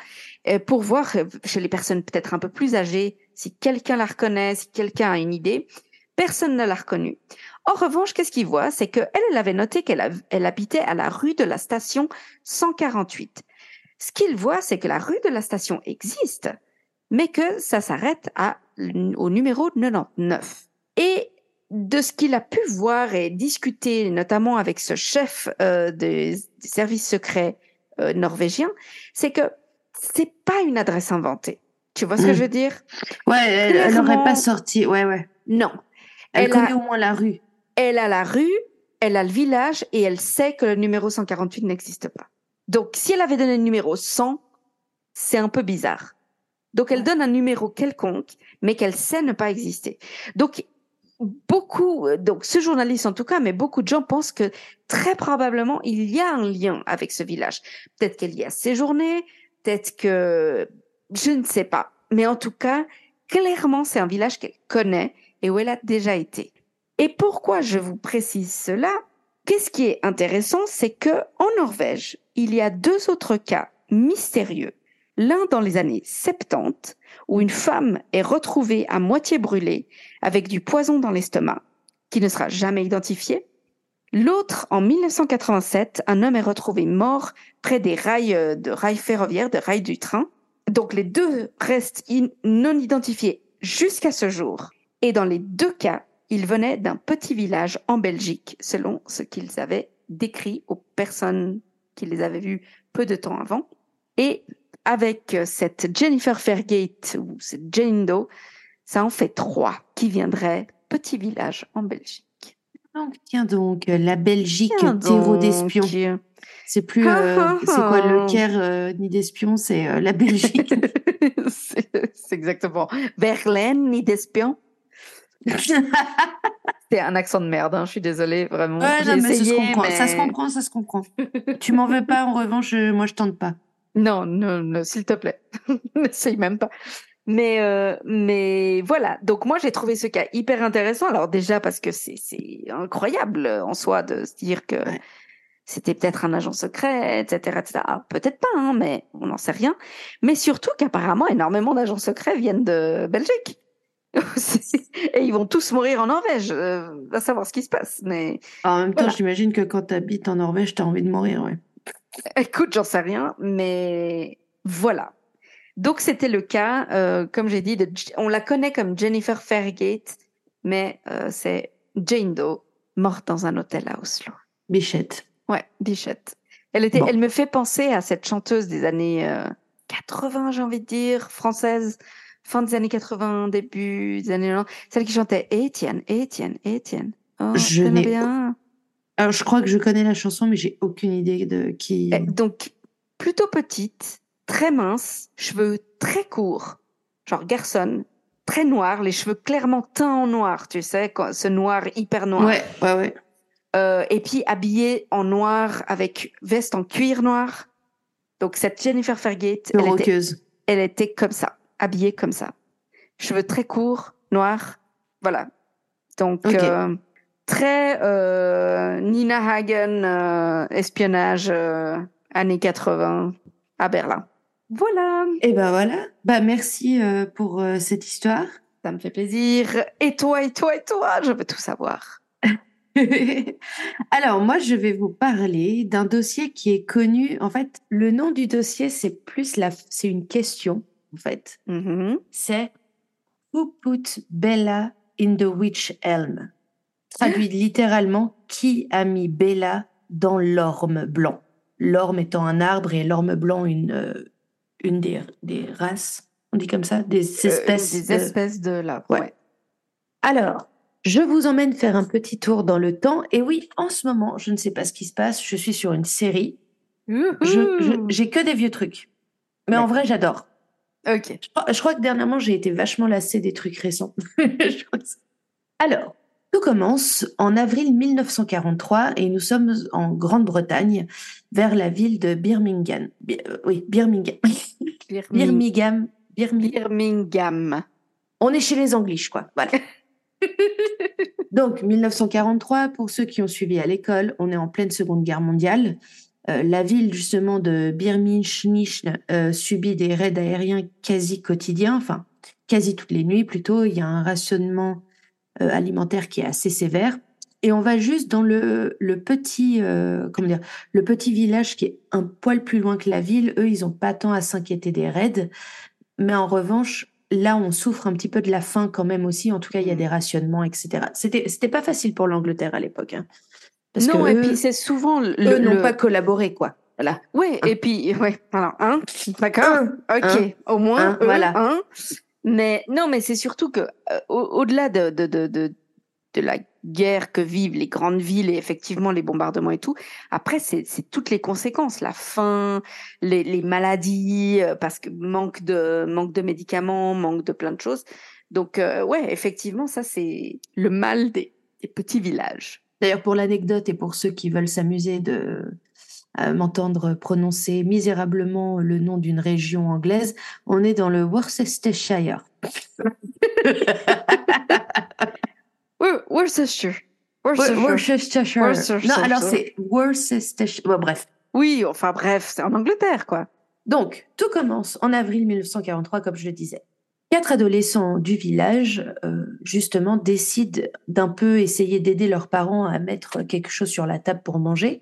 Speaker 1: euh, pour voir euh, chez les personnes peut-être un peu plus âgées, si quelqu'un la reconnaît, si quelqu'un a une idée. Personne ne l'a reconnue. En revanche, qu'est-ce qu'il voit? C'est qu'elle, elle avait noté qu'elle habitait à la rue de la station 148. Ce qu'il voit, c'est que la rue de la station existe, mais que ça s'arrête à, au numéro 99. Et de ce qu'il a pu voir et discuter, notamment avec ce chef euh, des, services secrets euh, norvégiens, c'est que c'est pas une adresse inventée. Tu vois ce que
Speaker 2: Mm.
Speaker 1: je veux dire?
Speaker 2: Ouais, elle, elle
Speaker 1: Clairement.
Speaker 2: aurait pas sorti. Ouais, ouais.
Speaker 1: Non.
Speaker 2: Elle,
Speaker 1: Elle
Speaker 2: connaît
Speaker 1: a-
Speaker 2: au moins la rue.
Speaker 1: Elle a la rue, elle a le village et elle sait que le numéro 148 n'existe pas. Donc, si elle avait donné le numéro 100, c'est un peu bizarre. Donc, elle donne un numéro quelconque, mais qu'elle sait ne pas exister. Donc, beaucoup, donc ce journaliste en tout cas, mais beaucoup de gens pensent que très probablement il y a un lien avec ce village. Peut-être qu'elle y a séjourné, peut-être que je ne sais pas. Mais en tout cas, clairement, c'est un village qu'elle connaît et où elle a déjà été. Et pourquoi je vous précise cela? Qu'est-ce qui est intéressant, c'est que en Norvège, il y a deux autres cas mystérieux. L'un dans les années 70, où une femme est retrouvée à moitié brûlée avec du poison dans l'estomac, qui ne sera jamais identifié. L'autre, en 1987, un homme est retrouvé mort près des rails euh, de rails ferroviaires, de rails du train. Donc les deux restent non identifiés jusqu'à ce jour. Et dans les deux cas, ils venaient d'un petit village en Belgique, selon ce qu'ils avaient décrit aux personnes qui les avaient vus peu de temps avant. Et avec euh, cette Jennifer Fairgate ou cette Jane Doe, ça en fait trois qui viendraient petit village en Belgique.
Speaker 2: Donc, tiens donc, la Belgique, terreau d'espions. C'est plus,
Speaker 1: Ah,
Speaker 2: euh,
Speaker 1: ah,
Speaker 2: c'est quoi le
Speaker 1: ah.
Speaker 2: Caire euh, ni d'espions, c'est euh, la Belgique.
Speaker 1: c'est exactement. Verlaine, ni d'espion. C'est un accent de merde, hein, je suis désolée, vraiment.
Speaker 2: Ouais, non, mais ça se comprend, ça se
Speaker 1: mais-
Speaker 2: comprend, ça se comprend. tu m'en veux pas, en revanche, je- moi je tente pas.
Speaker 1: Non, non, non, s'il te plaît. N'essaye même pas. Mais, euh, mais voilà. Donc, moi, j'ai trouvé ce cas hyper intéressant. Alors, déjà, parce que c'est, c'est incroyable euh, en soi de se dire que
Speaker 2: Ouais.
Speaker 1: c'était peut-être un agent secret, etc., etc. Alors, peut-être pas, hein, mais on n'en sait rien. Mais surtout qu'apparemment, énormément d'agents secrets viennent de Belgique. Et ils vont tous mourir en Norvège. Euh, va savoir ce qui se passe. Mais
Speaker 2: En même temps,
Speaker 1: Voilà.
Speaker 2: j'imagine que quand tu habites en Norvège, tu as envie de mourir, ouais.
Speaker 1: Écoute, j'en sais rien, mais voilà. Donc c'était le cas, euh, comme j'ai dit, de, on la connaît comme Jennifer Fairgate, mais euh, c'est Jane Doe, morte dans un hôtel à Oslo.
Speaker 2: Bichette.
Speaker 1: Ouais, Bichette. Elle, était, elle me fait penser à cette chanteuse des années 80, j'ai envie de dire, française, fin des années 80, début des années 90, celle qui chantait Étienne, Étienne, Étienne. Oh,
Speaker 2: je n'ai bien. Alors, je crois que je connais la chanson, mais j'ai aucune idée de qui.
Speaker 1: Eh, donc, plutôt petite, très mince, cheveux très courts, genre garçon, très noir, les cheveux clairement teints en noir, tu sais, ce noir hyper noir.
Speaker 2: Ouais, ouais, ouais.
Speaker 1: Euh, et puis habillée en noir avec veste en cuir noir. Donc cette Jennifer Fergate,
Speaker 2: elle était,
Speaker 1: elle était comme ça, habillée comme ça. Cheveux très courts, noirs, voilà. Donc euh, très euh, Nina Hagen, euh, espionnage années 80 à Berlin. Voilà.
Speaker 2: Et ben voilà. Bah merci pour cette histoire.
Speaker 1: Ça me fait plaisir. Et toi, et toi, et toi, je veux tout savoir.
Speaker 2: Alors moi, je vais vous parler d'un dossier qui est connu. En fait, le nom du dossier, c'est plus la, c'est une question. En fait,
Speaker 1: mm-hmm.
Speaker 2: c'est Who put Bella in the witch elm traduit littéralement qui a mis Bella dans l'orme blanc? L'orme étant un arbre et l'orme blanc une, euh, une des, des, races, on dit comme ça, des euh, espèces.
Speaker 1: des espèces de l'arbre. Ouais.
Speaker 2: Alors, je vous emmène faire un petit tour dans le temps. Et oui, en ce moment, je ne sais pas ce qui se passe. Je suis sur une série. J'ai que des vieux trucs. Mais en vrai, j'adore.
Speaker 1: Ok.
Speaker 2: Je crois, que dernièrement, j'ai été vachement lassée des trucs récents. Alors, tout commence en avril 1943 et nous sommes en Grande-Bretagne, vers la ville de Birmingham. Euh, oui, Birmingham. Birmingham.
Speaker 1: Birmingham.
Speaker 2: On est chez les Anglais, quoi. Voilà. Donc, 1943, pour ceux qui ont suivi à l'école, on est en pleine Seconde Guerre mondiale. Euh, la ville, justement, de Birmingham euh, subit des raids aériens quasi quotidiens, enfin, quasi toutes les nuits plutôt. Il y a un rationnement euh, alimentaire qui est assez sévère. Et on va juste dans le, le petit, euh, comment dire, le petit village qui est un poil plus loin que la ville. Eux, ils n'ont pas tant à s'inquiéter des raids. Mais en revanche, là, on souffre un petit peu de la faim quand même aussi. En tout cas, il y a des rationnements, etc. C'était, c'était pas facile pour l'Angleterre à l'époque. Hein.
Speaker 1: Parce non, et puis c'est souvent
Speaker 2: le, eux n'ont pas collaboré, quoi. Voilà.
Speaker 1: Oui, et puis, ouais, alors, hein, d'accord, ok, au moins, voilà. Hein, mais non, mais c'est surtout que euh, au-delà de, de, de, de, de la guerre que vivent les grandes villes et effectivement les bombardements et tout, après c'est toutes les conséquences, la faim, les, les maladies, euh, parce que manque de manque de médicaments, manque de plein de choses. Donc euh, ouais, effectivement, ça c'est le mal des, des petits villages.
Speaker 2: D'ailleurs, pour l'anecdote et pour ceux qui veulent s'amuser de m'entendre prononcer misérablement le nom d'une région anglaise, on est dans le Worcestershire.
Speaker 1: Worcestershire.
Speaker 2: Worcestershire. Non, alors c'est Worcestershire. Bon, bref.
Speaker 1: Oui, enfin bref, c'est en Angleterre, quoi.
Speaker 2: Donc, tout commence en avril 1943, comme je le disais. Quatre adolescents du village, euh, justement, décident d'un peu essayer d'aider leurs parents à mettre quelque chose sur la table pour manger.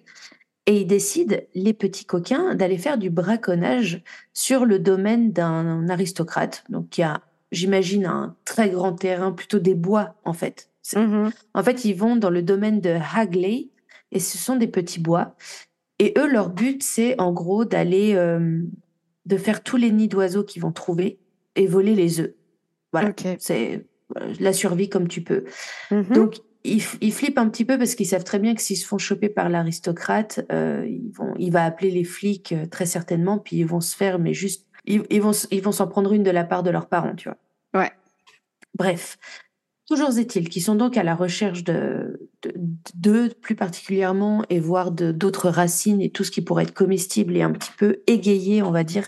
Speaker 2: Et ils décident, les petits coquins, d'aller faire du braconnage sur le domaine d'un aristocrate, donc qui a, j'imagine, un très grand terrain, plutôt des bois en fait.
Speaker 1: Mmh
Speaker 2: en fait, ils vont dans le domaine de Hagley et ce sont des petits bois. Et eux, leur but, c'est en gros d'aller, euh, de faire tous les nids d'oiseaux qu'ils vont trouver et voler les œufs. Voilà, c'est euh, la survie comme tu peux.
Speaker 1: Mmh
Speaker 2: donc, ils, flippent un petit peu parce qu'ils savent très bien que s'ils se font choper par l'aristocrate, euh, ils vont, il va appeler les flics euh, très certainement, puis ils vont se faire, mais juste, ils, vont, ils vont s'en prendre une de la part de leurs parents, tu vois.
Speaker 1: Ouais.
Speaker 2: Bref, toujours est-il qu'ils sont donc à la recherche de d'eux plus particulièrement et voire d'autres racines et tout ce qui pourrait être comestible et un petit peu égayer, on va dire,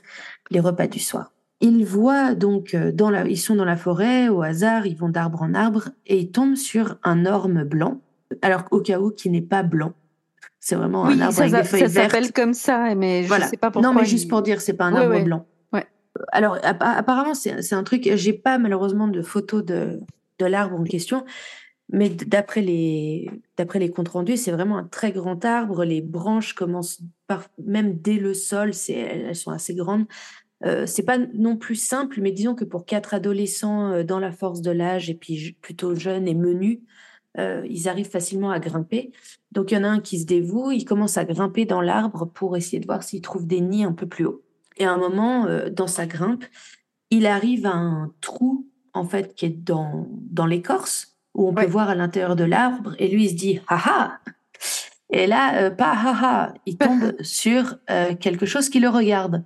Speaker 2: les repas du soir. Ils voient donc euh, dans la, ils sont dans la forêt au hasard, ils vont d'arbre en arbre et ils tombent sur un orme blanc. Alors au cas où qui n'est pas blanc, c'est vraiment un arbre avec des feuilles
Speaker 1: ça s'appelle comme ça, mais je
Speaker 2: voilà.
Speaker 1: sais pas pourquoi.
Speaker 2: Non, mais juste pour dire, c'est pas un arbre blanc.
Speaker 1: Ouais.
Speaker 2: Alors apparemment, c'est un truc. J'ai pas malheureusement de photos de de l'arbre en question, mais d'après les d'après les comptes rendus, c'est vraiment un très grand arbre. Les branches commencent par même dès le sol, c'est elles sont assez grandes. Euh, c'est pas non plus simple, mais disons que pour quatre adolescents euh, dans la force de l'âge et puis plutôt jeunes et menus, euh, ils arrivent facilement à grimper. Donc il y en a un qui se dévoue, il commence à grimper dans l'arbre pour essayer de voir s'il trouve des nids un peu plus haut. Et à un moment, euh, dans sa grimpe, il arrive à un trou en fait qui est dans dans l'écorce où on peut voir à l'intérieur de l'arbre et lui il se dit haha et là euh, pas haha il tombe sur quelque chose qui le regarde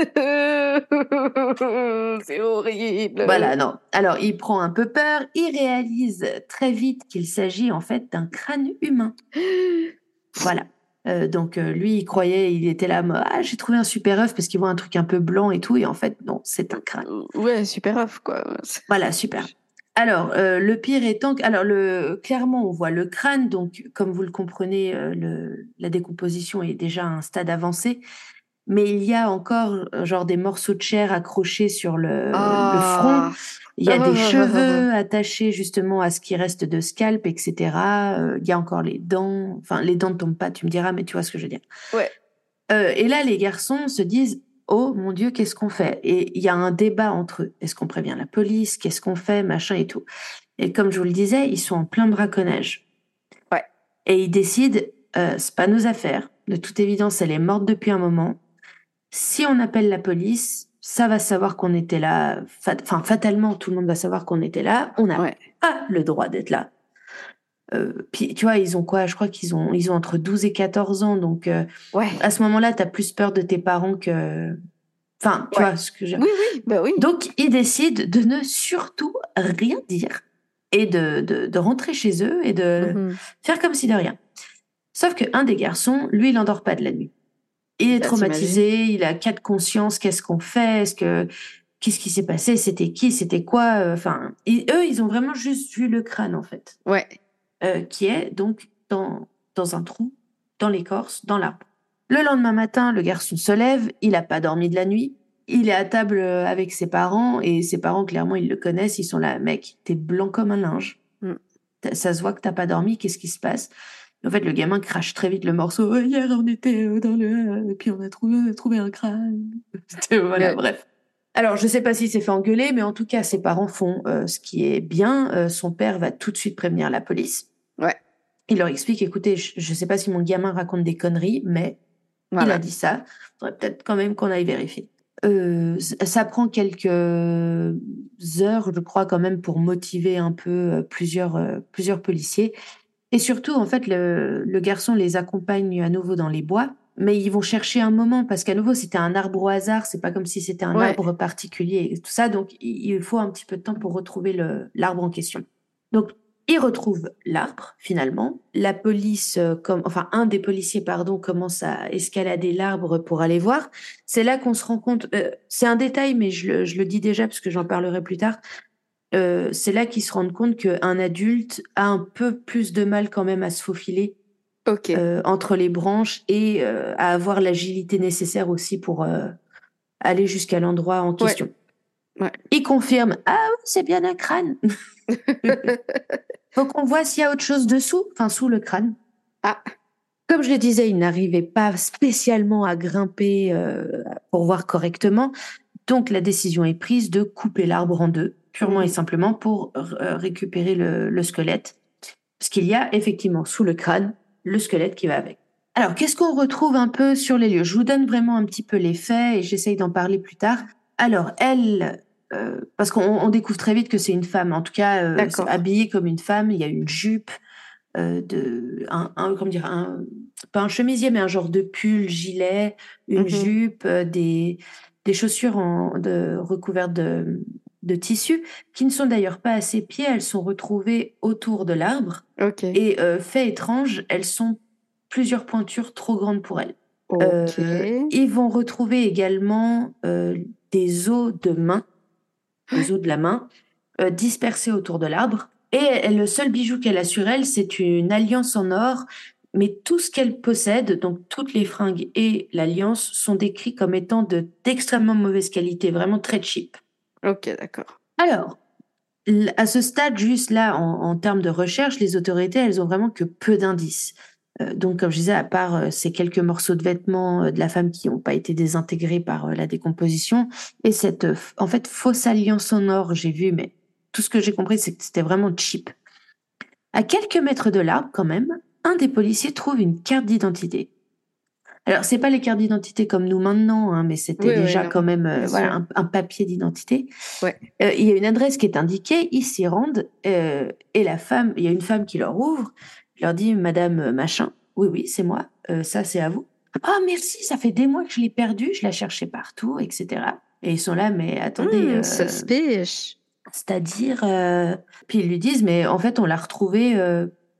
Speaker 1: c'est horrible.
Speaker 2: Voilà, non. Alors, il prend un peu peur. Il réalise très vite qu'il s'agit en fait d'un crâne humain. voilà. Euh, donc, euh, lui, il croyait, il était là, ah, j'ai trouvé un super œuf parce qu'il voit un truc un peu blanc et tout. Et en fait, non, c'est un crâne.
Speaker 1: Ouais, super œuf, quoi.
Speaker 2: Voilà, super. Alors, euh, le pire étant que, alors, le, clairement, on voit le crâne. Donc, comme vous le comprenez, le, la décomposition est déjà à un stade avancé mais il y a encore euh, genre des morceaux de chair accrochés sur le, ah. front. Il y a des cheveux attachés justement à ce qui reste de scalp, etc. Euh, il y a encore les dents. Enfin, les dents ne tombent pas, tu me diras, mais tu vois ce que je veux dire.
Speaker 1: Ouais.
Speaker 2: Euh, et là, les garçons se disent Oh mon Dieu, qu'est-ce qu'on fait? Et il y a un débat entre eux. Est-ce qu'on prévient la police? Qu'est-ce qu'on fait? Machin et tout. Et comme je vous le disais, ils sont en plein braconnage.
Speaker 1: Ouais.
Speaker 2: Et ils décident C'est pas nos affaires. De toute évidence, elle est morte depuis un moment si on appelle la police, ça va savoir qu'on était là. Enfin, fatalement, tout le monde va savoir qu'on était là. On n'a pas le droit d'être là. Euh, puis, tu vois, ils ont quoi? Je crois qu'ils ont, ils ont entre 12 et 14 ans. Donc, euh,
Speaker 1: ouais.
Speaker 2: à ce moment-là, tu as plus peur de tes parents que. Enfin, tu vois ce que je.
Speaker 1: Oui, oui, bah oui.
Speaker 2: Donc, ils décident de ne surtout rien dire et de, de, rentrer chez eux et de mm-hmm. faire comme si de rien. Sauf qu'un des garçons, lui, il n'endort pas de la nuit. Il est traumatisé, il a quatre consciences. Qu'est-ce qu'on fait? Est-ce que qu'est-ce qui s'est passé? C'était qui? C'était quoi? Euh, Enfin, eux, ils ont vraiment juste vu le crâne en fait.
Speaker 1: Ouais.
Speaker 2: Euh, qui est donc dans dans un trou, dans l'écorce, dans l'arbre. Le lendemain matin, le garçon se lève. Il n'a pas dormi de la nuit. Il est à table euh, avec ses parents et ses parents clairement ils le connaissent. Ils sont là, mec, t'es blanc comme un linge. Mm. Ça se voit que t'as pas dormi. Qu'est-ce qui se passe? En fait, le gamin crache très vite le morceau. hier, on était euh, dans le, et puis on a trouvé, trouvé un crâne. voilà, bref. Alors, je sais pas s'il s'est fait engueuler, mais en tout cas, ses parents font euh, ce qui est bien. Euh, son père va tout de suite prévenir la police.
Speaker 1: Ouais.
Speaker 2: Il leur explique, écoutez, je, ne sais pas si mon gamin raconte des conneries, mais il a dit ça. Il faudrait peut-être quand même qu'on aille vérifier. ça prend quelques heures, je crois, quand même, pour motiver un peu plusieurs, plusieurs policiers. Et surtout, en fait, le, le, garçon les accompagne à nouveau dans les bois, mais ils vont chercher un moment parce qu'à nouveau, c'était un arbre au hasard. C'est pas comme si c'était un arbre particulier et tout ça. Donc, il faut un petit peu de temps pour retrouver l'arbre en question. Donc, ils retrouvent l'arbre finalement. La police, euh, comme, enfin, un des policiers, pardon, commence à escalader l'arbre pour aller voir. C'est là qu'on se rend compte. Euh, c'est un détail, mais je le, je le dis déjà parce que j'en parlerai plus tard. Euh, c'est là qu'ils se rendent compte qu'un adulte a un peu plus de mal quand même à se faufiler euh, entre les branches et euh, à avoir l'agilité nécessaire aussi pour aller jusqu'à l'endroit en question. Il confirme Ah oui, c'est bien un crâne. Faut qu'on voit s'il y a autre chose dessous, enfin sous le crâne.
Speaker 1: Ah.
Speaker 2: Comme je le disais, il n'arrivait pas spécialement à grimper pour voir correctement. Donc la décision est prise de couper l'arbre en deux purement et simplement pour euh, récupérer le, squelette. Parce qu'il y a effectivement sous le crâne le squelette qui va avec. Alors, qu'est-ce qu'on retrouve un peu sur les lieux? Je vous donne vraiment un petit peu les faits et j'essaye d'en parler plus tard. Alors, elle, euh, parce qu'on découvre très vite que c'est une femme, en tout cas euh, habillée comme une femme. Il y a une jupe, de, un, comment dire, un, pas un chemisier, mais un genre de pull, gilet, une mm-hmm. jupe, des, des chaussures en, de, recouvertes de, de tissus qui ne sont d'ailleurs pas à ses pieds, elles sont retrouvées autour de l'arbre. Et euh, fait étrange, elles sont plusieurs pointures trop grandes pour elles. Euh, ils vont retrouver également euh, des os de main, des os de la main, dispersés autour de l'arbre. Et le seul bijou qu'elle a sur elle, c'est une alliance en or. Mais tout ce qu'elle possède, donc toutes les fringues et l'alliance, sont décrits comme étant d'extrêmement mauvaise qualité, vraiment très cheap.
Speaker 1: Ok, d'accord.
Speaker 2: Alors, à ce stade, juste là, en, termes de recherche, les autorités, elles ont vraiment que peu d'indices. Euh, donc, comme je disais, à part euh, ces quelques morceaux de vêtements euh, de la femme qui n'ont pas été désintégrés par la décomposition, et cette, en fait, fausse alliance en or, j'ai vu, mais tout ce que j'ai compris, c'est que c'était vraiment cheap. À quelques mètres de l'arbre, quand même, un des policiers trouve une carte d'identité. Alors, c'est pas les cartes d'identité comme nous maintenant, hein, mais c'était
Speaker 1: Oui,
Speaker 2: déjà quand même euh, voilà, un, un papier d'identité.
Speaker 1: Ouais.
Speaker 2: Euh, il y a une adresse qui est indiquée, ils s'y rendent, euh, et la femme, il y a une femme qui leur ouvre, leur dit Madame machin, oui, oui, c'est moi, ça c'est à vous. Ah, merci, ça fait des mois que je l'ai perdue, je la cherchais partout, etc. Et ils sont là, mais attendez,
Speaker 1: Mmh, suspicious.
Speaker 2: c'est-à-dire, puis ils lui disent, mais en fait, on l'a retrouvée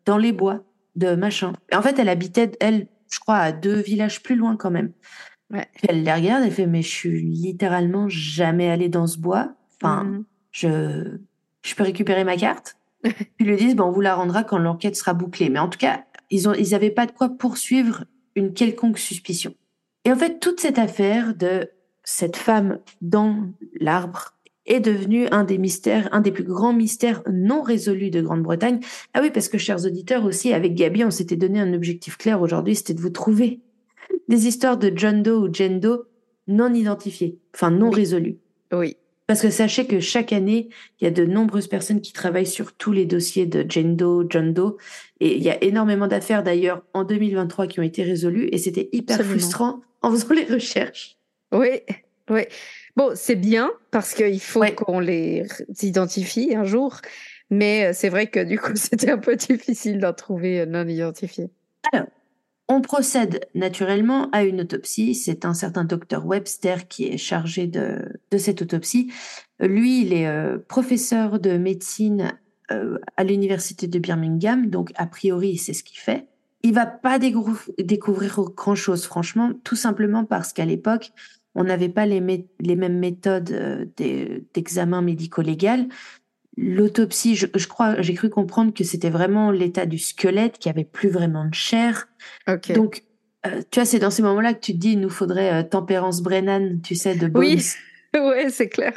Speaker 2: dans les bois de machin. Et en fait, elle habitait, elle, je crois, à deux villages plus loin quand même.
Speaker 1: Ouais.
Speaker 2: Puis elle les regarde, elle fait, mais je suis littéralement jamais allée dans ce bois. Enfin,
Speaker 1: Mhm.
Speaker 2: je, je peux récupérer ma carte. Puis ils lui disent, bon, on vous la rendra quand l'enquête sera bouclée. Mais en tout cas, ils ont, ils avaient pas de quoi poursuivre une quelconque suspicion. Et en fait, toute cette affaire de cette femme dans l'arbre est devenue un des mystères, un des plus grands mystères non résolus de Grande-Bretagne. Ah oui, parce que, chers auditeurs, aussi, avec Gabi, on s'était donné un objectif clair aujourd'hui, c'était de vous trouver des histoires de John Doe ou Jane Doe non identifiées, enfin non
Speaker 1: Oui.
Speaker 2: résolues.
Speaker 1: Oui.
Speaker 2: Parce que sachez que chaque année, il y a de nombreuses personnes qui travaillent sur tous les dossiers de Jane Doe, John Doe. Et il y a énormément d'affaires d'ailleurs en 2023 qui ont été résolues. Et c'était hyper
Speaker 1: Absolument.
Speaker 2: frustrant en faisant les recherches.
Speaker 1: Oui, oui. Bon, c'est bien parce qu'il faut
Speaker 2: Ouais.
Speaker 1: qu'on les identifie un jour. Mais euh, c'est vrai que du coup, c'était un peu difficile d'en trouver euh, non identifiés.
Speaker 2: On procède naturellement à une autopsie. C'est un certain docteur Webster qui est chargé de, de cette autopsie. Lui, il est euh, professeur de médecine euh, à l'université de Birmingham, donc a priori, c'est ce qu'il fait. Il va pas découvrir grand-chose, franchement, tout simplement parce qu'à l'époque, on n'avait pas les, mé- les mêmes méthodes euh, d'examen médico-légal. L'autopsie, je, je crois, j'ai cru comprendre que c'était vraiment l'état du squelette, qui avait plus vraiment de chair. Donc, euh, tu vois, c'est dans ces moments-là que tu te dis, il nous faudrait euh, Tempérance Brennan, tu sais, de Bones,
Speaker 1: Oui, ouais, c'est clair.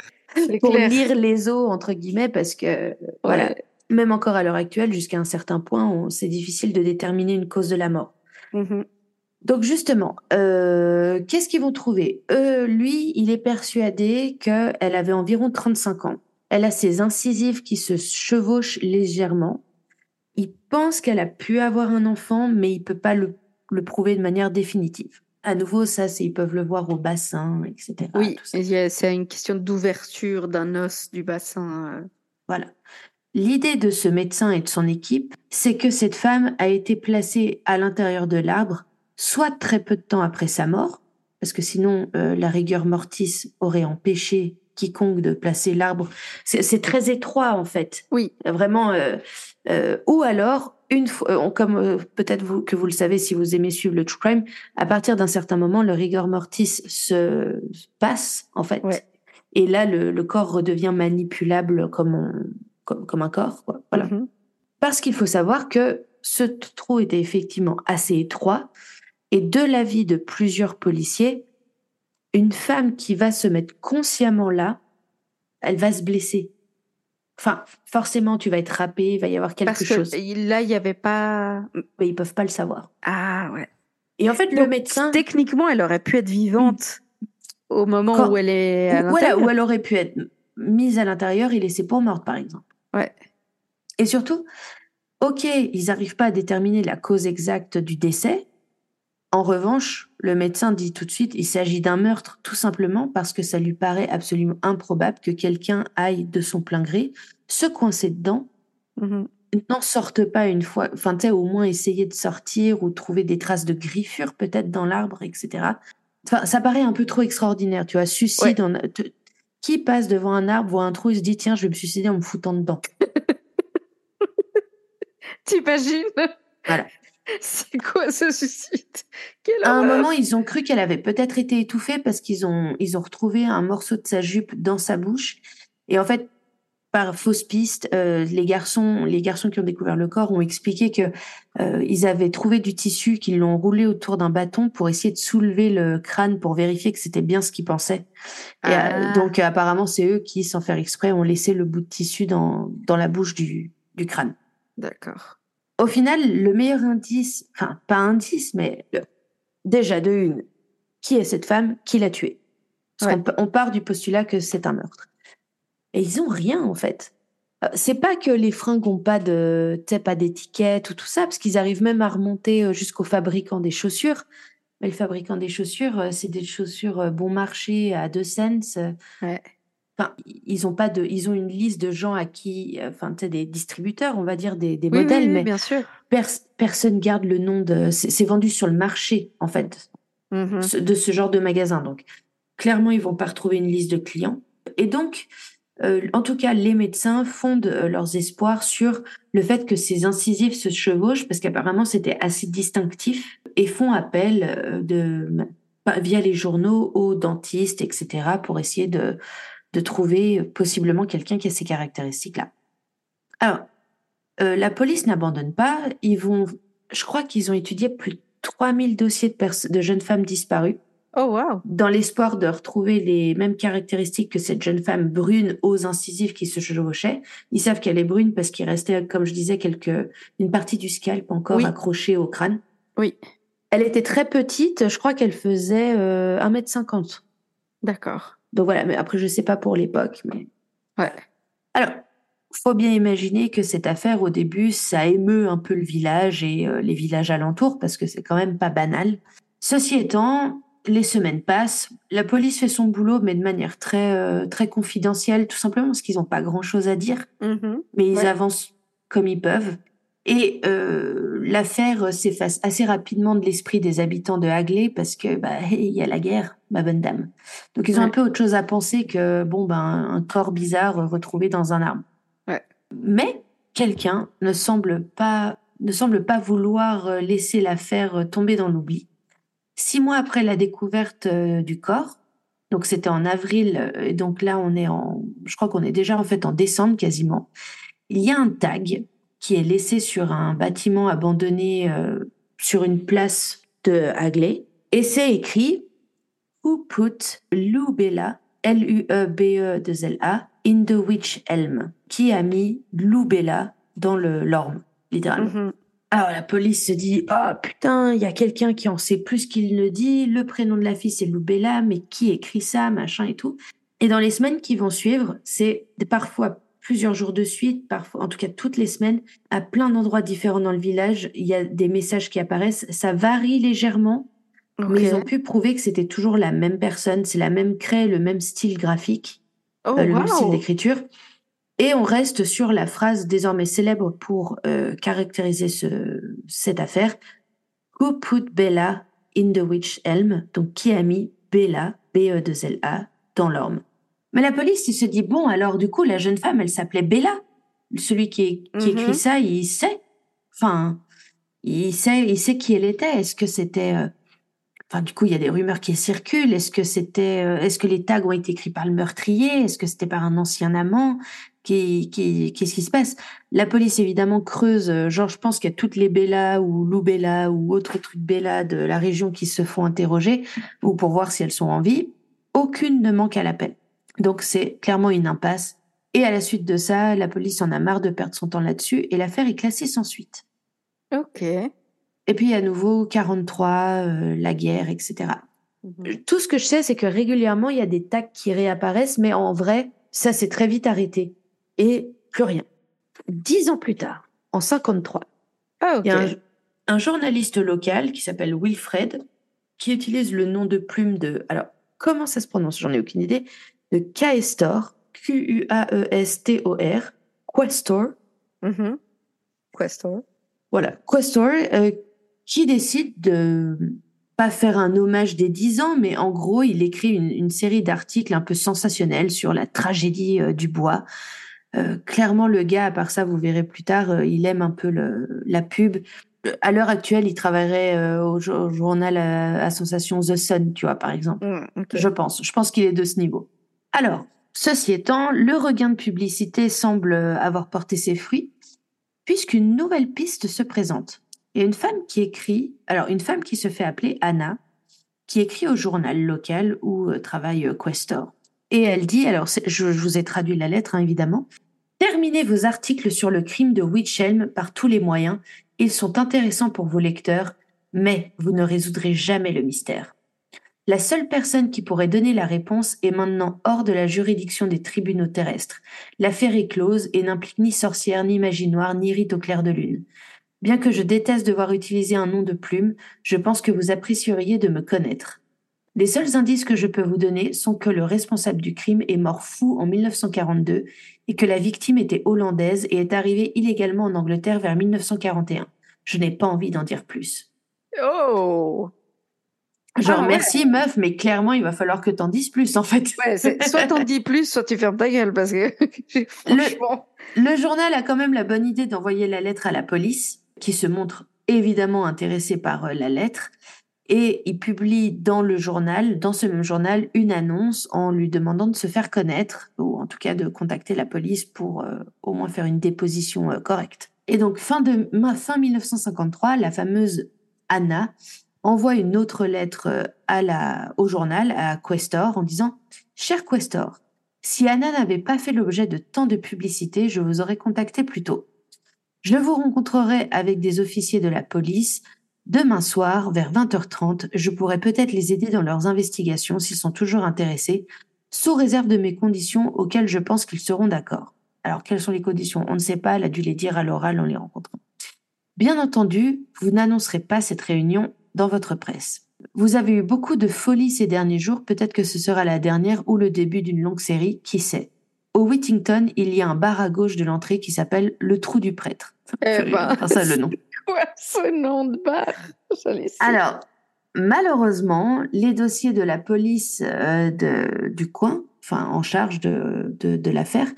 Speaker 2: Pour
Speaker 1: clair.
Speaker 2: lire les os, entre guillemets, parce que, euh, voilà,
Speaker 1: Ouais.
Speaker 2: même encore à l'heure actuelle, jusqu'à un certain point, c'est difficile de déterminer une cause de la mort.
Speaker 1: Mhm.
Speaker 2: Donc justement, euh, qu'est-ce qu'ils vont trouver? Euh, Lui, il est persuadé qu'elle avait environ 35 ans. Elle a ses incisives qui se chevauchent légèrement. Il pense qu'elle a pu avoir un enfant, mais il peut pas le, le prouver de manière définitive. À nouveau, ça, c'est ils peuvent le voir au bassin, etc.
Speaker 1: Oui, c'est une question d'ouverture d'un os du bassin. euh.
Speaker 2: Voilà. L'idée de ce médecin et de son équipe, c'est que cette femme a été placée à l'intérieur de l'arbre, soit très peu de temps après sa mort, parce que sinon euh, la rigueur mortis aurait empêché quiconque de placer l'arbre. C'est très étroit en fait,
Speaker 1: Oui,
Speaker 2: vraiment. euh, euh, ou alors une fois, comme peut-être vous que vous le savez si vous aimez suivre le true crime, à partir d'un certain moment, le rigueur mortis se passe en fait.
Speaker 1: Ouais.
Speaker 2: Et là, le, le corps redevient manipulable comme, on- comme, comme un corps. Quoi. Voilà.
Speaker 1: Mhm.
Speaker 2: Parce qu'il faut savoir que ce trou était effectivement assez étroit. Et de l'avis de plusieurs policiers, une femme qui va se mettre consciemment là, elle va se blesser. Enfin, forcément, tu vas être râpé, il va y avoir quelque
Speaker 1: Parce que
Speaker 2: chose.
Speaker 1: là, il n'y avait pas.
Speaker 2: Mais ils peuvent pas le savoir.
Speaker 1: Ah ouais.
Speaker 2: Et en fait, le médecin,
Speaker 1: Techniquement, elle aurait pu être vivante au moment
Speaker 2: Quand-
Speaker 1: où elle est à
Speaker 2: voilà, où elle aurait pu être mise à l'intérieur et laissée pour morte, par exemple.
Speaker 1: Ouais.
Speaker 2: Et surtout, ok, ils n'arrivent pas à déterminer la cause exacte du décès. En revanche, le médecin dit tout de suite, il s'agit d'un meurtre, tout simplement parce que ça lui paraît absolument improbable que quelqu'un aille de son plein gré se coincer dedans,
Speaker 1: Mhm.
Speaker 2: n'en sorte pas une fois, enfin, tu sais, au moins essayer de sortir ou trouver des traces de griffures peut-être dans l'arbre, etc. Enfin, ça paraît un peu trop extraordinaire, tu vois, suicide. on a- te- qui passe devant un arbre, voit un trou et se dit, tiens, je vais me suicider en me foutant dedans.
Speaker 1: T'imagines?
Speaker 2: Voilà.
Speaker 1: C'est quoi ce suicide? Quelle
Speaker 2: À un moment, ils ont cru qu'elle avait peut-être été étouffée parce qu'ils ont, ils ont retrouvé un morceau de sa jupe dans sa bouche. Et en fait, par fausse piste, euh, les garçons, les garçons qui ont découvert le corps ont expliqué que euh, ils avaient trouvé du tissu, qu'ils l'ont roulé autour d'un bâton pour essayer de soulever le crâne pour vérifier que c'était bien ce qu'ils pensaient. Et, euh,
Speaker 1: Ah.
Speaker 2: donc, apparemment, c'est eux qui, sans faire exprès, ont laissé le bout de tissu dans, dans la bouche du, du crâne.
Speaker 1: D'accord.
Speaker 2: Au final, le meilleur indice, enfin pas indice, mais le- déjà de une, qui est cette femme Qui l'a tuée? Parce
Speaker 1: Ouais.
Speaker 2: on part du postulat que c'est un meurtre. Et ils ont rien en fait. Euh, c'est pas que les fringues ont pas de, pas d'étiquette ou tout ça, parce qu'ils arrivent même à remonter jusqu'au fabricant des chaussures. Mais le fabricant des chaussures, c'est des chaussures bon marché à deux cents.
Speaker 1: Ouais.
Speaker 2: Enfin, ils ont pas de, ils ont une liste de gens à qui, enfin, tu des distributeurs, on va dire des, des modèles, mais
Speaker 1: bien sûr.
Speaker 2: personne garde le nom de. C'est vendu sur le marché, en fait,
Speaker 1: mmh
Speaker 2: de ce genre de magasin. Donc, clairement, ils vont pas retrouver une liste de clients. Et donc, euh, en tout cas, les médecins fondent euh, leurs espoirs sur le fait que ces incisives se chevauchent, parce qu'apparemment c'était assez distinctif, et font appel euh, de, via les journaux aux dentistes, etc., pour essayer de de trouver possiblement quelqu'un qui a ces caractéristiques-là. Alors, euh, la police n'abandonne pas. Ils vont, je crois qu'ils ont étudié plus de 3000 dossiers de, de jeunes femmes disparues.
Speaker 1: Oh, wow.
Speaker 2: Dans l'espoir de retrouver les mêmes caractéristiques que cette jeune femme brune aux incisives qui se chevauchait. Ils savent qu'elle est brune parce qu'il restait, comme je disais, quelques, une partie du scalp encore accrochée au crâne.
Speaker 1: Oui.
Speaker 2: Elle était très petite. Je crois qu'elle faisait euh, 1m50.
Speaker 1: D'accord.
Speaker 2: Donc voilà, mais après, je sais pas pour l'époque, mais.
Speaker 1: Ouais.
Speaker 2: Alors, faut bien imaginer que cette affaire, au début, ça émeut un peu le village et euh, les villages alentours parce que c'est quand même pas banal. Ceci étant, les semaines passent, la police fait son boulot, mais de manière très, euh, très confidentielle, tout simplement parce qu'ils n'ont pas grand chose à dire.
Speaker 1: Mm-hmm.
Speaker 2: Mais ils avancent comme ils peuvent. Et euh, l'affaire s'efface assez rapidement de l'esprit des habitants de Hagley parce que bah il y a la guerre, ma bonne dame. Donc ils ont un peu autre chose à penser que bon ben un corps bizarre retrouvé dans un arbre.
Speaker 1: Ouais.
Speaker 2: Mais quelqu'un ne semble pas ne semble pas vouloir euh, laisser l'affaire tomber dans l'oubli. Six mois après la découverte euh, du corps, donc c'était en avril, et donc là on est en, je crois qu'on est déjà en fait en décembre quasiment. Il y a un tag qui est laissé sur un bâtiment abandonné euh, sur une place de Hagley. Et c'est écrit Who put Lubella, L-U-E-B-E-L-A, in the witch elm? Qui a mis Lubella dans le l'orme, littéralement?
Speaker 1: Mhm.
Speaker 2: Alors la police se dit oh putain il y a quelqu'un qui en sait plus qu'il ne dit le prénom de la fille c'est Lubella mais qui écrit ça machin et tout et dans les semaines qui vont suivre c'est parfois plusieurs jours de suite, parfois, en tout cas toutes les semaines, à plein d'endroits différents dans le village. Il y a des messages qui apparaissent. Ça varie légèrement, mais ils ont pu prouver que c'était toujours la même personne. C'est la même craie, le même style graphique,
Speaker 1: oh,
Speaker 2: euh, le même style d'écriture. Et on reste sur la phrase désormais célèbre pour euh, caractériser ce, cette affaire. Who put Bella in the witch elm? Donc, qui a mis Bella, B-E-2-L-A, dans l'orme? Mais la police, il se dit, bon, alors du coup, la jeune femme, elle s'appelait Bella. Celui qui, qui écrit
Speaker 1: Mhm.
Speaker 2: ça, il sait. Enfin, il sait, il sait qui elle était. Est-ce que c'était... euh, Enfin, du coup, il y a des rumeurs qui circulent. Est-ce que c'était, euh, est-ce que les tags ont été écrits par le meurtrier? Est-ce que c'était par un ancien amant? Qui, qui, qu'est-ce qui se passe? La police évidemment creuse. euh, Genre, je pense qu'il y a toutes les Bella ou Lou Bella ou autres trucs Bella de la région qui se font interroger ou pour voir si elles sont en vie. Aucune ne manque à l'appel. Donc c'est clairement une impasse. Et à la suite de ça, la police en a marre de perdre son temps là-dessus et l'affaire est classée sans suite.
Speaker 1: Ok.
Speaker 2: Et puis à nouveau 43, euh, la guerre, etc.
Speaker 1: Mhm.
Speaker 2: Tout ce que je sais, c'est que régulièrement il y a des tags qui réapparaissent, mais en vrai, ça s'est très vite arrêté et plus rien. Dix ans plus tard, en 53,
Speaker 1: Ah,
Speaker 2: il y a un, un journaliste local qui s'appelle Wilfred qui utilise le nom de plume de. Alors, comment ça se prononce? J'en ai aucune idée. De Questor, Q-U-A-E-S-T-O-R, Questor.
Speaker 1: Mhm. Questor.
Speaker 2: Voilà, Questor, euh, qui décide de pas faire un hommage des 10 ans, mais en gros, il écrit une, une série d'articles un peu sensationnels sur la tragédie euh, du bois. Euh, clairement, le gars, à part ça, vous verrez plus tard, euh, il aime un peu le, la pub. Euh, À l'heure actuelle, il travaillerait euh, au, jo- au journal à, à sensation The Sun, tu vois, par exemple.
Speaker 1: Mm.
Speaker 2: Je pense. Je pense qu'il est de ce niveau. Alors, ceci étant, le regain de publicité semble avoir porté ses fruits, puisqu'une nouvelle piste se présente. Il une femme qui écrit, alors une femme qui se fait appeler Anna, qui écrit au journal local où euh, travaille euh, Questor. Et elle dit, alors je vous ai traduit la lettre hein, évidemment, terminez vos articles sur le crime de Witchelm par tous les moyens. Ils sont intéressants pour vos lecteurs, mais vous ne résoudrez jamais le mystère. La seule personne qui pourrait donner la réponse est maintenant hors de la juridiction des tribunaux terrestres. L'affaire est close et n'implique ni sorcière, ni magie noire, ni rite au clair de lune. Bien que je déteste devoir utiliser un nom de plume, je pense que vous apprécieriez de me connaître. Les seuls indices que je peux vous donner sont que le responsable du crime est mort fou en 1942 et que la victime était hollandaise et est arrivée illégalement en Angleterre vers 1941. Je n'ai pas envie d'en dire plus.
Speaker 1: Oh
Speaker 2: Genre,
Speaker 1: Ah ouais.
Speaker 2: merci meuf, mais clairement, il va falloir que t'en dises plus, en fait.
Speaker 1: Ouais, soit t'en dis plus, soit tu fermes ta gueule parce que franchement.
Speaker 2: Le journal a quand même la bonne idée d'envoyer la lettre à la police, qui se montre évidemment intéressée par euh, la lettre, et il publie dans le journal, dans ce même journal, une annonce en lui demandant de se faire connaître, ou en tout cas de contacter la police pour euh, au moins faire une déposition euh, correcte. Et donc, fin, de, fin 1953, la fameuse Anna envoie une autre lettre euh, au journal, à Questor, en disant Cher Questor, si Anna n'avait pas fait l'objet de tant de publicité, je vous aurais contacté plus tôt. Je vous rencontrerai avec des officiers de la police demain soir vers 20h30. Je pourrais peut-être les aider dans leurs investigations s'ils sont toujours intéressés, sous réserve de mes conditions auxquelles je pense qu'ils seront d'accord. Alors, quelles sont les conditions? On ne sait pas, elle a dû les dire à l'oral en les rencontrant. Bien entendu, vous n'annoncerez pas cette réunion dans votre presse. Vous avez eu beaucoup de folie ces derniers jours, peut-être que ce sera la dernière ou le début d'une longue série, qui sait? Au Whittington, il y a un bar à gauche de l'entrée qui s'appelle le Trou du Prêtre.
Speaker 1: Eh ben,
Speaker 2: Enfin, ça, le nom.
Speaker 1: quoi ce nom de bar?
Speaker 2: Alors, malheureusement, les dossiers de la police euh, de- du coin, enfin en charge de, de, de l'affaire,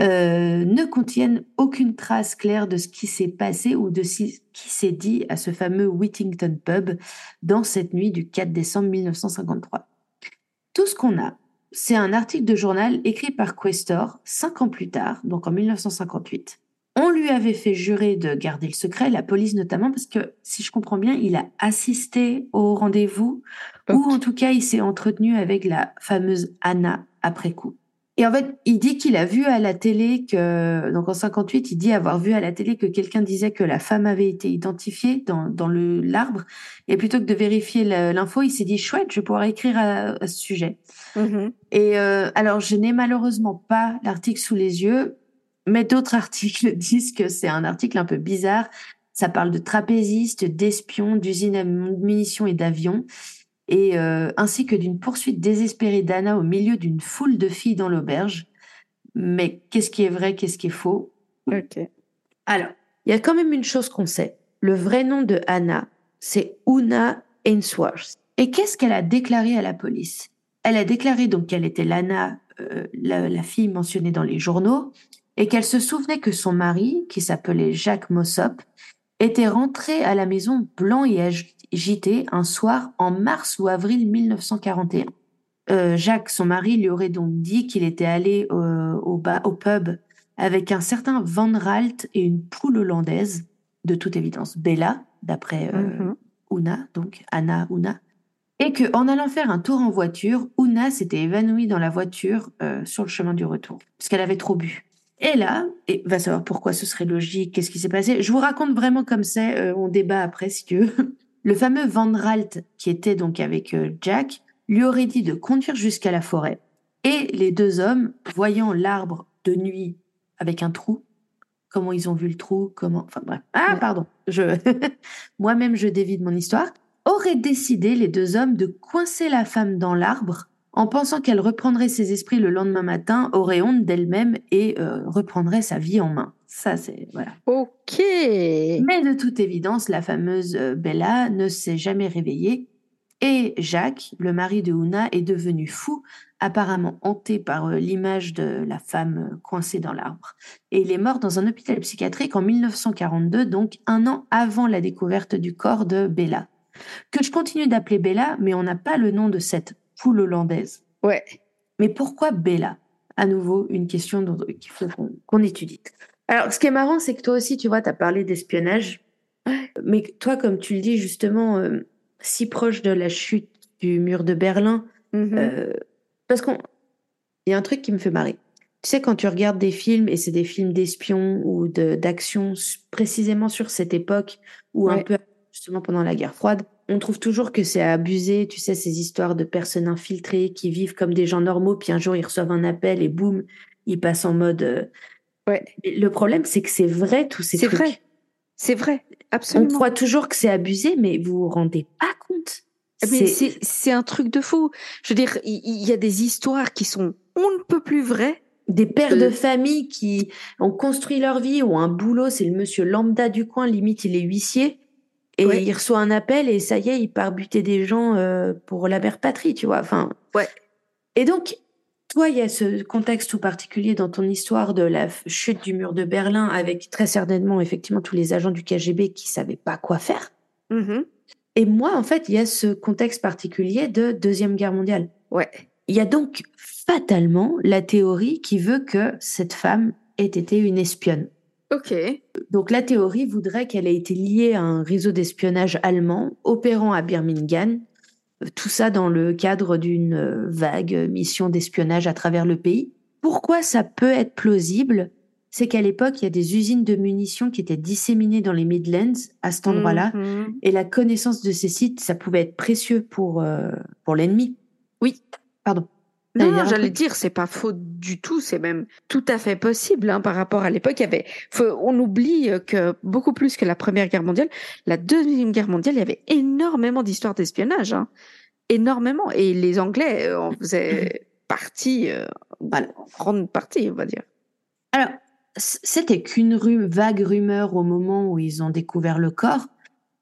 Speaker 2: euh, ne contiennent aucune trace claire de ce qui s'est passé ou de ce qui s'est dit à ce fameux Whittington Pub dans cette nuit du 4 décembre 1953. Tout ce qu'on a, c'est un article de journal écrit par Questor cinq ans plus tard, donc en 1958. On lui avait fait jurer de garder le secret, la police notamment, parce que si je comprends bien, il a assisté au rendez-vous, ou en tout cas, il s'est entretenu avec la fameuse Anna après coup. Et en fait, il dit qu'il a vu à la télé que, donc en 58, il dit avoir vu à la télé que quelqu'un disait que la femme avait été identifiée dans, dans le l'arbre. Et plutôt que de vérifier l'info, il s'est dit chouette, je vais pouvoir écrire à, à ce sujet.
Speaker 1: Mhm.
Speaker 2: Et euh, alors, je n'ai malheureusement pas l'article sous les yeux, mais d'autres articles disent que c'est un article un peu bizarre. Ça parle de trapézistes, d'espions, d'usines à munitions et d'avions, et euh, ainsi que d'une poursuite désespérée d'Anna au milieu d'une foule de filles dans l'auberge. Mais qu'est-ce qui est vrai, qu'est-ce qui est faux?
Speaker 1: Ok.
Speaker 2: Alors, il y a quand même une chose qu'on sait. Le vrai nom de Anna, c'est Una Ainsworth. Et qu'est-ce qu'elle a déclaré à la police? Elle a déclaré donc qu'elle était l'Anna, euh, la, la fille mentionnée dans les journaux, et qu'elle se souvenait que son mari, qui s'appelait Jacques Mossop, était rentré à la maison blanc et agité un soir en mars ou avril 1941. Euh, Jacques, son mari, lui aurait donc dit qu'il était allé euh, au, pub avec un certain Van Ralt et une poule hollandaise, de toute évidence Bella, d'après euh,
Speaker 1: Mhm.
Speaker 2: Una, donc Anna Una, et que en allant faire un tour en voiture, Una s'était évanouie dans la voiture euh, sur le chemin du retour, parce qu'elle avait trop bu. Et là, et va savoir pourquoi ce serait logique, qu'est-ce qui s'est passé. Je vous raconte vraiment comme c'est, on débat après si tu veux. Le fameux Van Ralt, qui était donc avec euh, Jack, lui aurait dit de conduire jusqu'à la forêt. Et les deux hommes, voyant l'arbre de nuit avec un trou, comment ils ont vu le trou, comment, enfin bref. Ah, pardon, je, moi-même je dévie de mon histoire, auraient décidé, les deux hommes, de coincer la femme dans l'arbre en pensant qu'elle reprendrait ses esprits le lendemain matin, aurait honte d'elle-même et euh, reprendrait sa vie en main. Ça, c'est, voilà.
Speaker 1: Ok.
Speaker 2: Mais de toute évidence, la fameuse euh, Bella ne s'est jamais réveillée et Jacques, le mari de Una, est devenu fou, apparemment hanté par euh, l'image de la femme euh, coincée dans l'arbre. Et il est mort dans un hôpital psychiatrique en 1942, donc un an avant la découverte du corps de Bella. Que je continue d'appeler Bella, mais on n'a pas le nom de cette poule hollandaise.
Speaker 1: Ouais.
Speaker 2: Mais pourquoi Bella? À nouveau, une question dont- qu'il faut qu'on qu'on étudie. Alors, ce qui est marrant, c'est que toi aussi, tu vois, tu as parlé d'espionnage. Mais toi, comme tu le dis justement, euh, si proche de la chute du mur de Berlin,
Speaker 1: Mhm.
Speaker 2: euh, parce qu'on, il y a un truc qui me fait marrer. Tu sais, quand tu regardes des films, et c'est des films d'espions ou d'action précisément sur cette époque, ou un peu justement pendant la guerre froide. On trouve toujours que c'est abusé, tu sais, ces histoires de personnes infiltrées qui vivent comme des gens normaux, puis un jour ils reçoivent un appel et boum, ils passent en mode. euh,
Speaker 1: Ouais.
Speaker 2: Le problème, c'est que c'est vrai tous ces
Speaker 1: C'est
Speaker 2: trucs.
Speaker 1: vrai. C'est vrai,
Speaker 2: On
Speaker 1: absolument.
Speaker 2: croit toujours que c'est abusé, mais vous vous rendez pas compte.
Speaker 1: Mais
Speaker 2: C'est-
Speaker 1: c'est c'est un truc de fou. Je veux dire, il y, a des histoires qui sont on ne peut plus vraies.
Speaker 2: Des pères
Speaker 1: Euh,
Speaker 2: de famille qui ont construit leur vie ou un boulot, c'est le monsieur lambda du coin, limite il est huissier, et
Speaker 1: Ouais.
Speaker 2: il reçoit un appel et ça y est, il part buter des gens euh, pour la mère patrie, tu vois. Enfin,
Speaker 1: Ouais.
Speaker 2: Et donc, toi, il y a ce contexte tout particulier dans ton histoire de la chute du mur de Berlin, avec très certainement effectivement tous les agents du KGB qui savaient pas quoi faire.
Speaker 1: Mhm.
Speaker 2: Et moi, en fait, il y a ce contexte particulier de deuxième guerre mondiale.
Speaker 1: Ouais.
Speaker 2: Il y a donc fatalement la théorie qui veut que cette femme ait été une espionne.
Speaker 1: Ok.
Speaker 2: Donc la théorie voudrait qu'elle ait été liée à un réseau d'espionnage allemand opérant à Birmingham, tout ça dans le cadre d'une euh, vague mission d'espionnage à travers le pays. Pourquoi ça peut être plausible? C'est qu'à l'époque, il y a des usines de munitions qui étaient disséminées dans les Midlands, à cet endroit-là,
Speaker 1: Mhm.
Speaker 2: et la connaissance de ces sites, ça pouvait être précieux pour, euh, pour l'ennemi.
Speaker 1: Oui.
Speaker 2: Pardon.
Speaker 1: Non, non, j'allais dire, c'est pas faux du tout, c'est même tout à fait possible hein, par rapport à l'époque. Il y avait, faut- on oublie euh, que beaucoup plus que la Première Guerre mondiale, la Deuxième Guerre mondiale, il y avait énormément d'histoires d'espionnage, hein. énormément, et les Anglais euh, en faisaient partie, euh,
Speaker 2: Voilà.
Speaker 1: en grande partie, on va dire.
Speaker 2: Alors, c'était qu'une vague rumeur au moment où ils ont découvert le corps.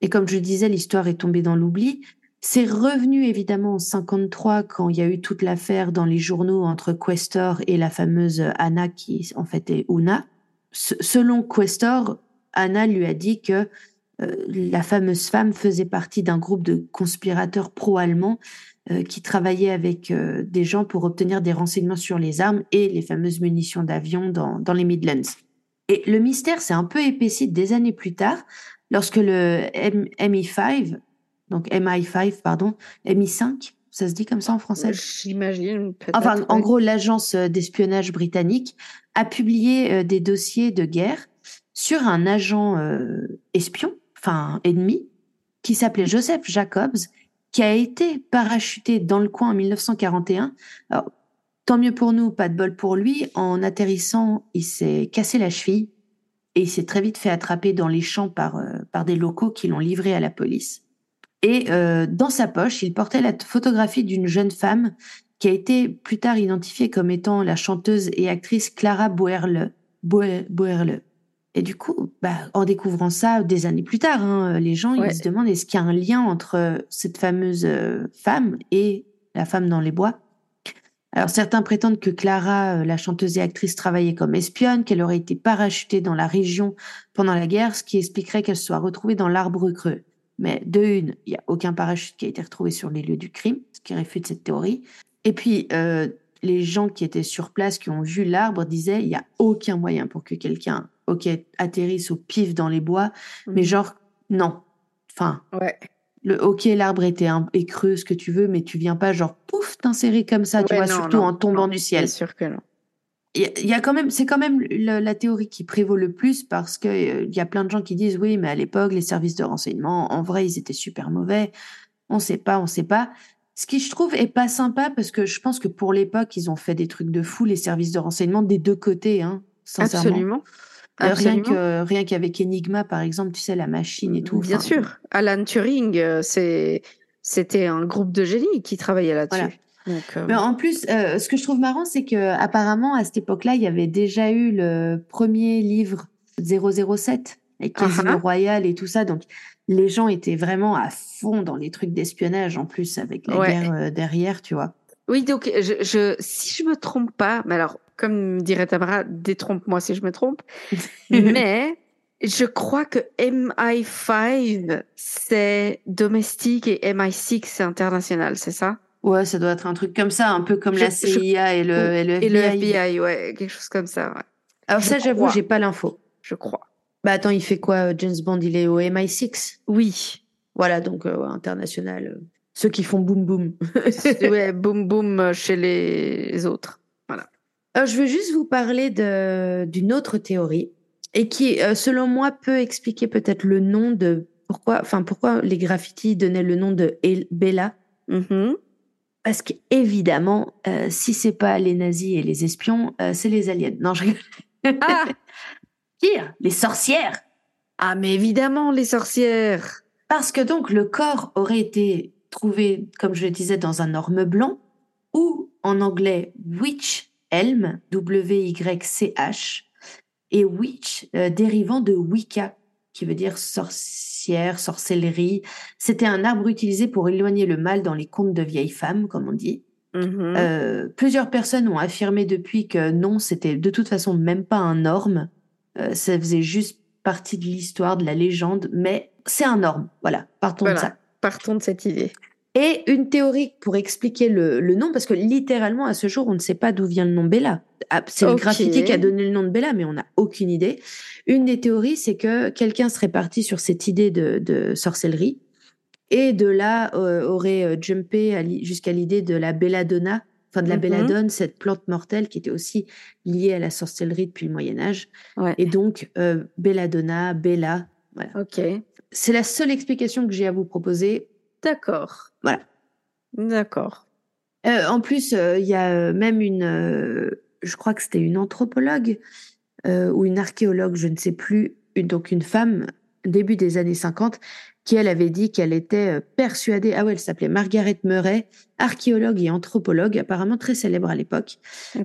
Speaker 2: Et comme je disais, l'histoire est tombée dans l'oubli. C'est revenu évidemment en 53 quand il y a eu toute l'affaire dans les journaux entre Questor et la fameuse Anna qui en fait est Una. Se- selon Questor, Anna lui a dit que euh, la fameuse femme faisait partie d'un groupe de conspirateurs pro-allemands euh, qui travaillaient avec euh, des gens pour obtenir des renseignements sur les armes et les fameuses munitions d'avion dans, dans les Midlands. Et le mystère s'est un peu épaissi des années plus tard, lorsque le M- MI5, donc MI5, pardon, MI5, ça se dit comme ça en français?
Speaker 1: J'imagine.
Speaker 2: Enfin, en gros, l'agence euh, d'espionnage britannique a publié euh, des dossiers de guerre sur un agent euh, espion, enfin ennemi, qui s'appelait Joseph Jacobs, qui a été parachuté dans le coin en 1941. Alors, tant mieux pour nous, pas de bol pour lui. En atterrissant, il s'est cassé la cheville et il s'est très vite fait attraper dans les champs par, euh, par des locaux qui l'ont livré à la police. Et euh, dans sa poche, il portait la photographie d'une jeune femme qui a été plus tard identifiée comme étant la chanteuse et actrice Clara Boerle. Boe- Boerle. Et du coup, bah, en découvrant ça des années plus tard, hein, les gens
Speaker 1: Ouais.
Speaker 2: ils se demandent est-ce qu'il y a un lien entre euh, cette fameuse euh, femme et la femme dans les bois? Alors certains prétendent que Clara, la chanteuse et actrice, travaillait comme espionne, qu'elle aurait été parachutée dans la région pendant la guerre, ce qui expliquerait qu'elle soit retrouvée dans l'arbre creux. Mais de une, il n'y a aucun parachute qui a été retrouvé sur les lieux du crime, ce qui réfute cette théorie. Et puis, euh, les gens qui étaient sur place, qui ont vu l'arbre, disaient il n'y a aucun moyen pour que quelqu'un, ok, atterrisse au pif dans les bois, mais
Speaker 1: Mhm.
Speaker 2: genre, non. Enfin,
Speaker 1: Ouais.
Speaker 2: le ok, l'arbre était un, est creux, ce que tu veux, mais tu viens pas genre pouf t'insérer comme ça, tu vois,
Speaker 1: non,
Speaker 2: surtout
Speaker 1: non,
Speaker 2: en tombant
Speaker 1: non,
Speaker 2: du ciel.
Speaker 1: Bien sûr que non.
Speaker 2: Il y a- quand même, c'est quand même la théorie qui prévaut le plus parce que euh, il y a plein de gens qui disent oui, mais à l'époque les services de renseignement, en vrai, ils étaient super mauvais. On sait pas, on sait pas. Ce qui je trouve est pas sympa parce que je pense que pour l'époque ils ont fait des trucs de fou les services de renseignement des deux côtés, hein, sincèrement.
Speaker 1: Absolument.
Speaker 2: Euh, Rien
Speaker 1: Absolument.
Speaker 2: que rien qu'avec Enigma par exemple, tu sais la machine et tout.
Speaker 1: Bien sûr. Alan Turing, euh, c'est c'était un groupe de génie qui travaillait là-dessus. Donc, euh,
Speaker 2: Mais en plus, euh, ce que je trouve marrant, c'est que apparemment à cette époque-là, il y avait déjà eu le premier livre 007 avec Casino
Speaker 1: Ah ah.
Speaker 2: Royale et tout ça. Donc les gens étaient vraiment à fond dans les trucs d'espionnage en plus avec la
Speaker 1: Ouais.
Speaker 2: guerre euh, derrière, tu vois.
Speaker 1: Oui, donc je, je, si je me trompe pas, mais alors comme dirait Tamara, détrompe-moi si je me trompe, mais je crois que MI5 c'est domestique et MI6 c'est international, c'est ça?
Speaker 2: Ouais, ça doit être un truc comme ça, un peu comme
Speaker 1: Je-
Speaker 2: la
Speaker 1: je-
Speaker 2: CIA et le, et le
Speaker 1: Et le
Speaker 2: FBI.
Speaker 1: FBI, ouais, quelque chose comme ça, ouais,
Speaker 2: Alors
Speaker 1: je
Speaker 2: ça, j'avoue, j'ai pas l'info.
Speaker 1: je crois.
Speaker 2: Bah attends, il fait quoi, euh, James Bond Il est au MI6.
Speaker 1: Oui,
Speaker 2: Voilà, donc euh, international. euh, ceux qui font boum boum.
Speaker 1: ouais, boum boum chez les autres.
Speaker 2: Alors, je veux juste vous parler d'une autre théorie et qui, selon moi, peut expliquer peut-être le nom de pourquoi, enfin, pourquoi les graffitis donnaient le nom de El- Bella
Speaker 1: Mhm.
Speaker 2: Parce qu'évidemment, euh, si c'est pas les nazis et les espions, euh, c'est les aliens. Non, je rigole.
Speaker 1: Ah,
Speaker 2: Pire, les sorcières.
Speaker 1: ah, mais évidemment, les sorcières.
Speaker 2: Parce que donc le corps aurait été trouvé, comme je le disais, dans un orme blanc, ou en anglais witch elm, W-Y-C-H, et witch euh, dérivant de Wicca, qui veut dire sorcière, sorcellerie. C'était un arbre utilisé pour éloigner le mal dans les contes de vieilles femmes, comme on dit.
Speaker 1: Mhm.
Speaker 2: Euh, plusieurs personnes ont affirmé depuis que non, c'était de toute façon même pas un orme. Euh, ça faisait juste partie de l'histoire, de la légende, mais c'est un orme. Voilà, partons
Speaker 1: Voilà.
Speaker 2: de ça.
Speaker 1: Partons de cette idée.
Speaker 2: Et une théorie pour expliquer le, le nom, parce que littéralement à ce jour, on ne sait pas d'où vient le nom Bella. Ah, C'est le
Speaker 1: Ok.
Speaker 2: graffiti qui a donné le nom de Bella, mais on n'a aucune idée. Une des théories, c'est que quelqu'un serait parti sur cette idée de, de sorcellerie, et de là euh, aurait euh, jumpé jusqu'à l'idée de la belladonna, enfin de la
Speaker 1: Mhm.
Speaker 2: belladone, cette plante mortelle qui était aussi liée à la sorcellerie depuis le Moyen Âge.
Speaker 1: Ouais.
Speaker 2: Et donc, euh, belladonna, Bella,
Speaker 1: Ok.
Speaker 2: c'est la seule explication que j'ai à vous proposer.
Speaker 1: D'accord.
Speaker 2: Voilà.
Speaker 1: D'accord.
Speaker 2: Euh, en plus, euh, il y a euh, même une, euh, je crois que c'était une anthropologue ou une archéologue, je ne sais plus, une- donc une femme, début des années 50, qui elle avait dit qu'elle était persuadée, ah ouais, elle s'appelait Margaret Murray, archéologue et anthropologue, apparemment très célèbre à l'époque,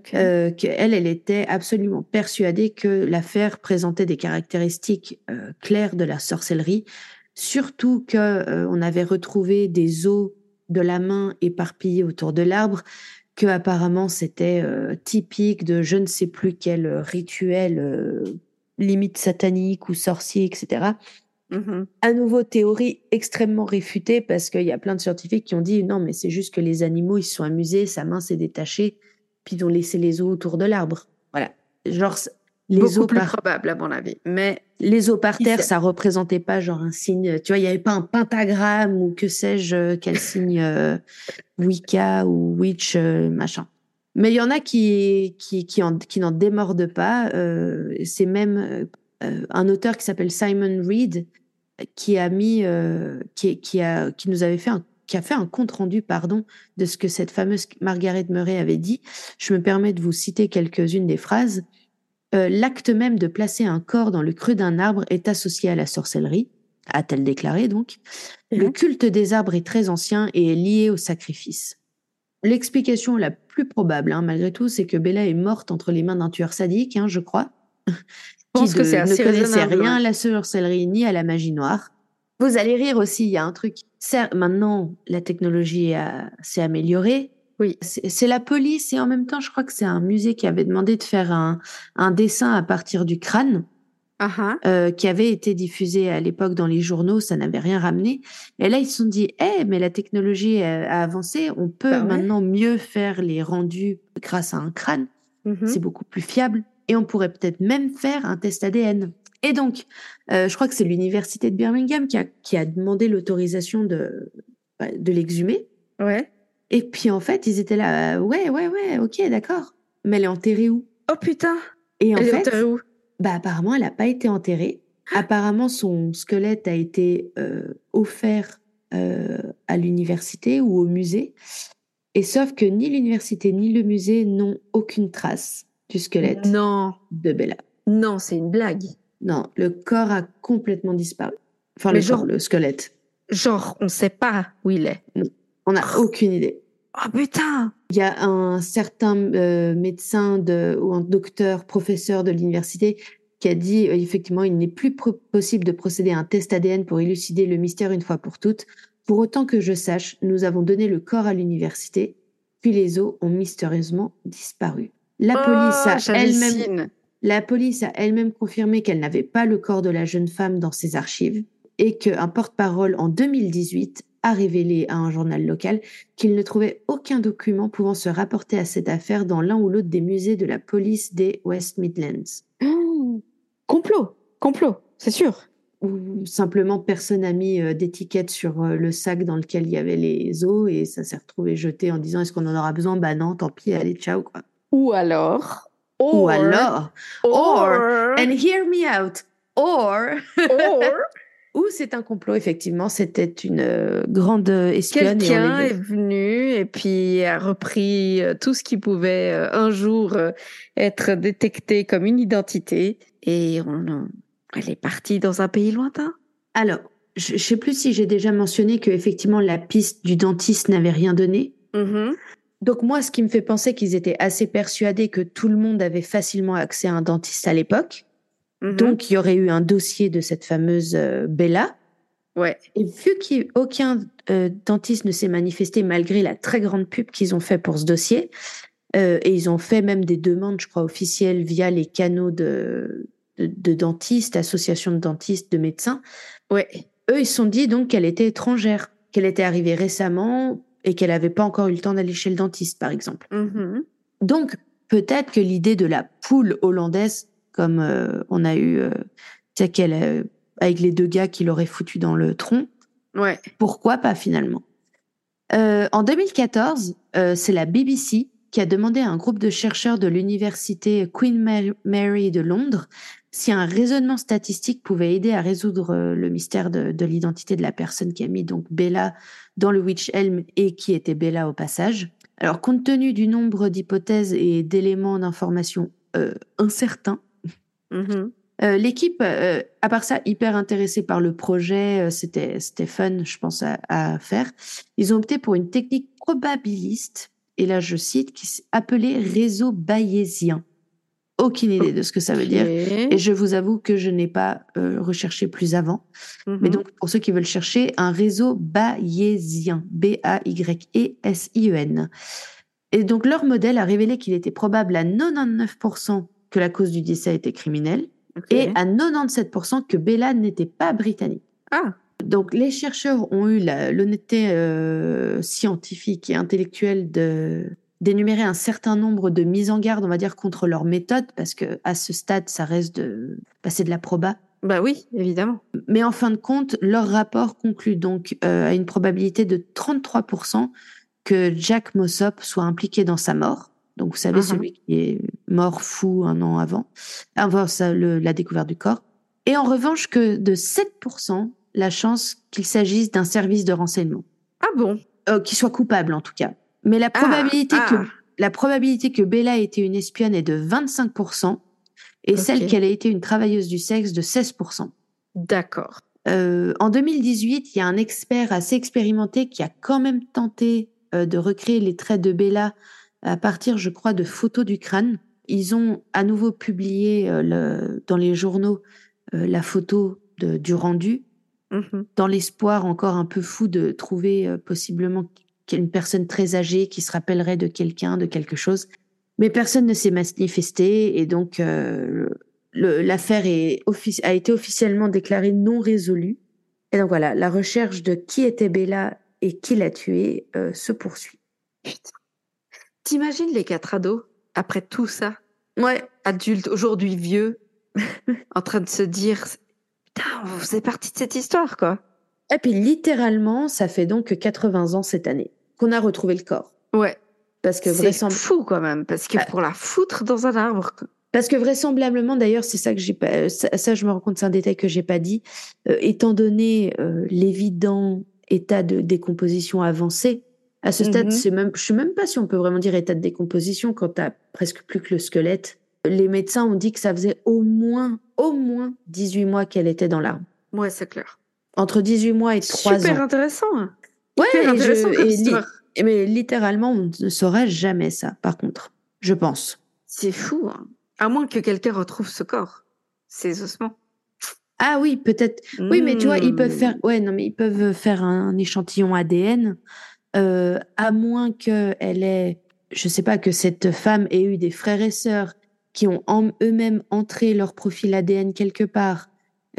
Speaker 2: qu'elle, elle était absolument persuadée que l'affaire présentait des caractéristiques claires de la sorcellerie, surtout que euh, on avait retrouvé des os de la main éparpillés autour de l'arbre, que apparemment c'était euh, typique de je ne sais plus quel rituel euh, limite satanique ou sorcier, etc.
Speaker 1: Mhm.
Speaker 2: À nouveau, théorie extrêmement réfutée parce qu'il y a plein de scientifiques qui ont dit non, mais c'est juste que les animaux, ils se sont amusés, sa main s'est détachée, puis ils ont laissé les os autour de l'arbre. Voilà. Genre, les
Speaker 1: Beaucoup
Speaker 2: os
Speaker 1: plus
Speaker 2: par,
Speaker 1: probable, à mon avis. Mais
Speaker 2: les os par terre, ça représentait pas genre un signe, tu vois, il y avait pas un pentagramme ou que sais-je, euh, quel signe euh, Wicca ou Witch, euh, machin. Mais il y en a qui, qui, qui, en- qui n'en démordent pas. euh, c'est même un auteur qui s'appelle Simon Reed qui a mis, qui, qui, a, qui nous avait fait un qui a fait un compte rendu, pardon, de ce que cette fameuse Margaret Murray avait dit. Je me permets de vous citer quelques-unes des phrases. Euh, L'acte même de placer un corps dans le creux d'un arbre est associé à la sorcellerie, a-t-elle déclaré donc. Le
Speaker 1: Mhm.
Speaker 2: culte des arbres est très ancien et est lié au sacrifice. L'explication la plus probable, hein, malgré tout, c'est que Bella est morte entre les mains d'un tueur sadique, hein, je crois.
Speaker 1: je pense
Speaker 2: qui
Speaker 1: que c'est
Speaker 2: ne
Speaker 1: assez
Speaker 2: connaissait
Speaker 1: raisonnable.
Speaker 2: rien à la sorcellerie ni à la magie noire. Vous allez rire aussi, il y a un truc. Certes, maintenant, la technologie s'est améliorée.
Speaker 1: Oui.
Speaker 2: C'est la police et en même temps, je crois que c'est un musée qui avait demandé de faire un, un dessin à partir du crâne euh, qui avait été diffusé à l'époque dans les journaux, ça n'avait rien ramené. Et là, ils se sont dit, eh, mais la technologie a, a avancé, on peut
Speaker 1: Bah ouais.
Speaker 2: maintenant mieux faire les rendus grâce à un crâne
Speaker 1: Mhm.
Speaker 2: c'est beaucoup plus fiable et on pourrait peut-être même faire un test ADN. Et donc, euh, je crois que c'est l'université de Birmingham qui a, qui a demandé l'autorisation de, bah, de l'exhumer.
Speaker 1: Ouais.
Speaker 2: Et puis en fait, ils étaient là, ouais, ouais, ouais, ok, d'accord. Mais elle est enterrée où?
Speaker 1: Oh putain.
Speaker 2: Et en
Speaker 1: Elle est enterrée où?
Speaker 2: bah, apparemment, elle n'a pas été enterrée. Apparemment, son squelette a été euh, offert euh, à l'université ou au musée. Et sauf que ni l'université ni le musée n'ont aucune trace du squelette
Speaker 1: Non.
Speaker 2: de Bella.
Speaker 1: Non, c'est une blague.
Speaker 2: Non, le corps a complètement disparu. Enfin,
Speaker 1: Mais
Speaker 2: le
Speaker 1: genre-
Speaker 2: corps, le squelette.
Speaker 1: Genre, on sait pas où il est.
Speaker 2: On n'a aucune idée.
Speaker 1: Oh putain.
Speaker 2: Il y a un certain euh, médecin de, ou un docteur, professeur de l'université qui a dit euh, effectivement il n'est plus possible de procéder à un test ADN pour élucider le mystère une fois pour toutes. Pour autant que je sache, nous avons donné le corps à l'université, puis les os ont mystérieusement disparu. La police
Speaker 1: Oh,
Speaker 2: a elle-même. La police a elle-même confirmé qu'elle n'avait pas le corps de la jeune femme dans ses archives et qu'un porte-parole en 2018 a révélé à un journal local qu'il ne trouvait aucun document pouvant se rapporter à cette affaire dans l'un ou l'autre des musées de la police des West Midlands.
Speaker 1: Oh. Complot. Complot. C'est sûr.
Speaker 2: Ou simplement personne n'a mis euh, d'étiquette sur euh, le sac dans lequel il y avait les os et ça s'est retrouvé jeté en disant est-ce qu'on en aura besoin? Bah non, tant pis, allez, ciao quoi.
Speaker 1: Ou alors.
Speaker 2: Ou
Speaker 1: or-
Speaker 2: alors,
Speaker 1: Or.
Speaker 2: and hear me out, or
Speaker 1: or
Speaker 2: ou c'est un complot, effectivement. C'était une euh, grande espionne.
Speaker 1: Quelqu'un est venu et puis a repris euh, tout ce qui pouvait euh, un jour être détecté comme une identité et on, elle est partie dans un pays lointain.
Speaker 2: Alors, je ne sais plus si j'ai déjà mentionné que effectivement la piste du dentiste n'avait rien donné.
Speaker 1: Mm-hmm.
Speaker 2: Donc moi, ce qui me fait penser qu'ils étaient assez persuadés que tout le monde avait facilement accès à un dentiste à l'époque.
Speaker 1: Mhm.
Speaker 2: Donc, il y aurait eu un dossier de cette fameuse euh, Bella.
Speaker 1: Ouais.
Speaker 2: Et vu qu'aucun euh, dentiste ne s'est manifesté malgré la très grande pub qu'ils ont fait pour ce dossier, euh, et ils ont fait même des demandes, je crois, officielles via les canaux de, de, dentistes, associations de dentistes, de médecins.
Speaker 1: Ouais.
Speaker 2: Eux, ils se sont dit donc qu'elle était étrangère, qu'elle était arrivée récemment et qu'elle n'avait pas encore eu le temps d'aller chez le dentiste, par exemple.
Speaker 1: Mhm.
Speaker 2: Donc, peut-être que l'idée de la poule hollandaise comme euh, on a eu euh, qu'elle euh, avec les deux gars qui l'auraient foutu dans le tronc.
Speaker 1: Ouais.
Speaker 2: Pourquoi pas finalement? En 2014, c'est la BBC qui a demandé à un groupe de chercheurs de l'université Queen Mary de Londres si un raisonnement statistique pouvait aider à résoudre le mystère de, de l'identité de la personne qui a mis donc Bella dans le Witch Helm et qui était Bella au passage. Alors, compte tenu du nombre d'hypothèses et d'éléments d'information incertains,
Speaker 1: Mhm.
Speaker 2: Euh, l'équipe, euh, à part ça, hyper intéressée par le projet, euh, c'était fun, je pense, à, faire. Ils ont opté pour une technique probabiliste, et là je cite, qui s'appelait réseau bayésien. Aucune idée de ce que ça veut dire. Et je vous avoue que je n'ai pas recherché plus avant. Mais
Speaker 1: Mhm.
Speaker 2: donc, pour ceux qui veulent chercher, un réseau bayésien, B-A-Y-E-S-I-E-N. Et donc, leur modèle a révélé qu'il était probable à 99% que la cause du décès était criminelle et à 97% que Bella n'était pas britannique.
Speaker 1: Ah.
Speaker 2: Donc les chercheurs ont eu l'honnêteté euh, scientifique et intellectuelle de d'énumérer un certain nombre de mises en garde, on va dire, contre leur méthode, parce que à ce stade, ça reste de passer de la proba.
Speaker 1: Bah oui, évidemment.
Speaker 2: Mais en fin de compte, leur rapport conclut donc euh, à une probabilité de 33% que Jack Mossop soit impliqué dans sa mort. Donc, vous savez,
Speaker 1: Mhm.
Speaker 2: celui qui est mort fou un an avant, avant ça, le- la découverte du corps. Et en revanche, que de 7%, la chance qu'il s'agisse d'un service de renseignement.
Speaker 1: Ah bon?
Speaker 2: Euh, qu'il soit coupable, en tout cas. Mais la
Speaker 1: Ah,
Speaker 2: probabilité
Speaker 1: ah.
Speaker 2: que, la probabilité que Bella ait été une espionne est de 25%, et celle qu'elle ait été une travailleuse du sexe de 16%.
Speaker 1: D'accord.
Speaker 2: Euh, en 2018, il y a un expert assez expérimenté qui a quand même tenté euh, de recréer les traits de Bella à partir, je crois, de photos du crâne. Ils ont à nouveau publié euh, le- dans les journaux euh, la photo de- du rendu,
Speaker 1: Mhm.
Speaker 2: dans l'espoir encore un peu fou de trouver euh, possiblement une personne très âgée qui se rappellerait de quelqu'un, de quelque chose. Mais personne ne s'est manifesté et donc euh, l'affaire a été officiellement déclarée non résolue. Et donc voilà, la recherche de qui était Bella et qui l'a tuée euh, se poursuit.
Speaker 1: T'imagines les quatre ados, après tout ça,
Speaker 2: Ouais,
Speaker 1: adultes, aujourd'hui vieux, en train de se dire Putain, on faisait partie de cette histoire, quoi.
Speaker 2: Et puis littéralement, ça fait donc 80 ans cette année qu'on a retrouvé le corps.
Speaker 1: Ouais.
Speaker 2: Parce que,
Speaker 1: C'est
Speaker 2: vraisemb-
Speaker 1: fou quand même, parce que
Speaker 2: Ah.
Speaker 1: pour la foutre dans un arbre.
Speaker 2: parce que vraisemblablement, d'ailleurs, c'est ça que j'ai pas, euh, ça, ça, je me rends compte, c'est un détail que j'ai pas dit. Euh, étant donné euh, l'évident état de décomposition avancé, à ce stade,
Speaker 1: Mhm.
Speaker 2: c'est même, je sais même pas si on peut vraiment dire état de décomposition quand t'as presque plus que le squelette. Les médecins ont dit que ça faisait au moins, au moins 18 mois qu'elle était dans l'arbre.
Speaker 1: Ouais, c'est clair.
Speaker 2: Entre 18 mois et 3
Speaker 1: Super
Speaker 2: ans.
Speaker 1: intéressant. hein.
Speaker 2: Ouais, je-
Speaker 1: intéressant comme
Speaker 2: li-. Mais littéralement, on ne saura jamais ça, par contre. Je pense.
Speaker 1: C'est fou. hein. À moins que quelqu'un retrouve ce corps, ces ossements.
Speaker 2: Ah oui, peut-être. Oui, mais tu vois, ils peuvent faire.
Speaker 1: Hmm.
Speaker 2: Ouais, non, mais ils peuvent faire un échantillon ADN, euh, à moins que elle ait, je sais pas, que cette femme ait eu des frères et sœurs qui ont en- eux-mêmes entré leur profil ADN quelque part,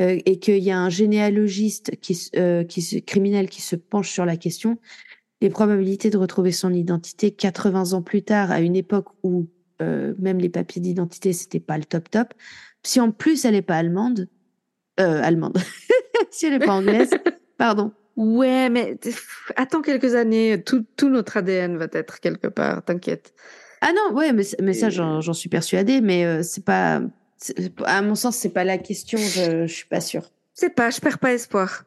Speaker 2: euh, et qu'il y a un généalogiste qui, euh, qui criminel qui se penche sur la question. Les probabilités de retrouver son identité 80 ans plus tard, à une époque où euh, même les papiers d'identité c'était pas le top top. Si en plus elle est pas allemande, euh, allemande. si elle n'est pas anglaise, pardon.
Speaker 1: Ouais, mais attends quelques années, tout, tout notre ADN va être quelque part, t'inquiète.
Speaker 2: Ah non, ouais, mais, mais ça, j'en suis persuadée, mais euh, c'est pas. c'est- À mon sens, c'est pas la question, je, je suis pas sûre.
Speaker 1: sais pas, je perds pas espoir.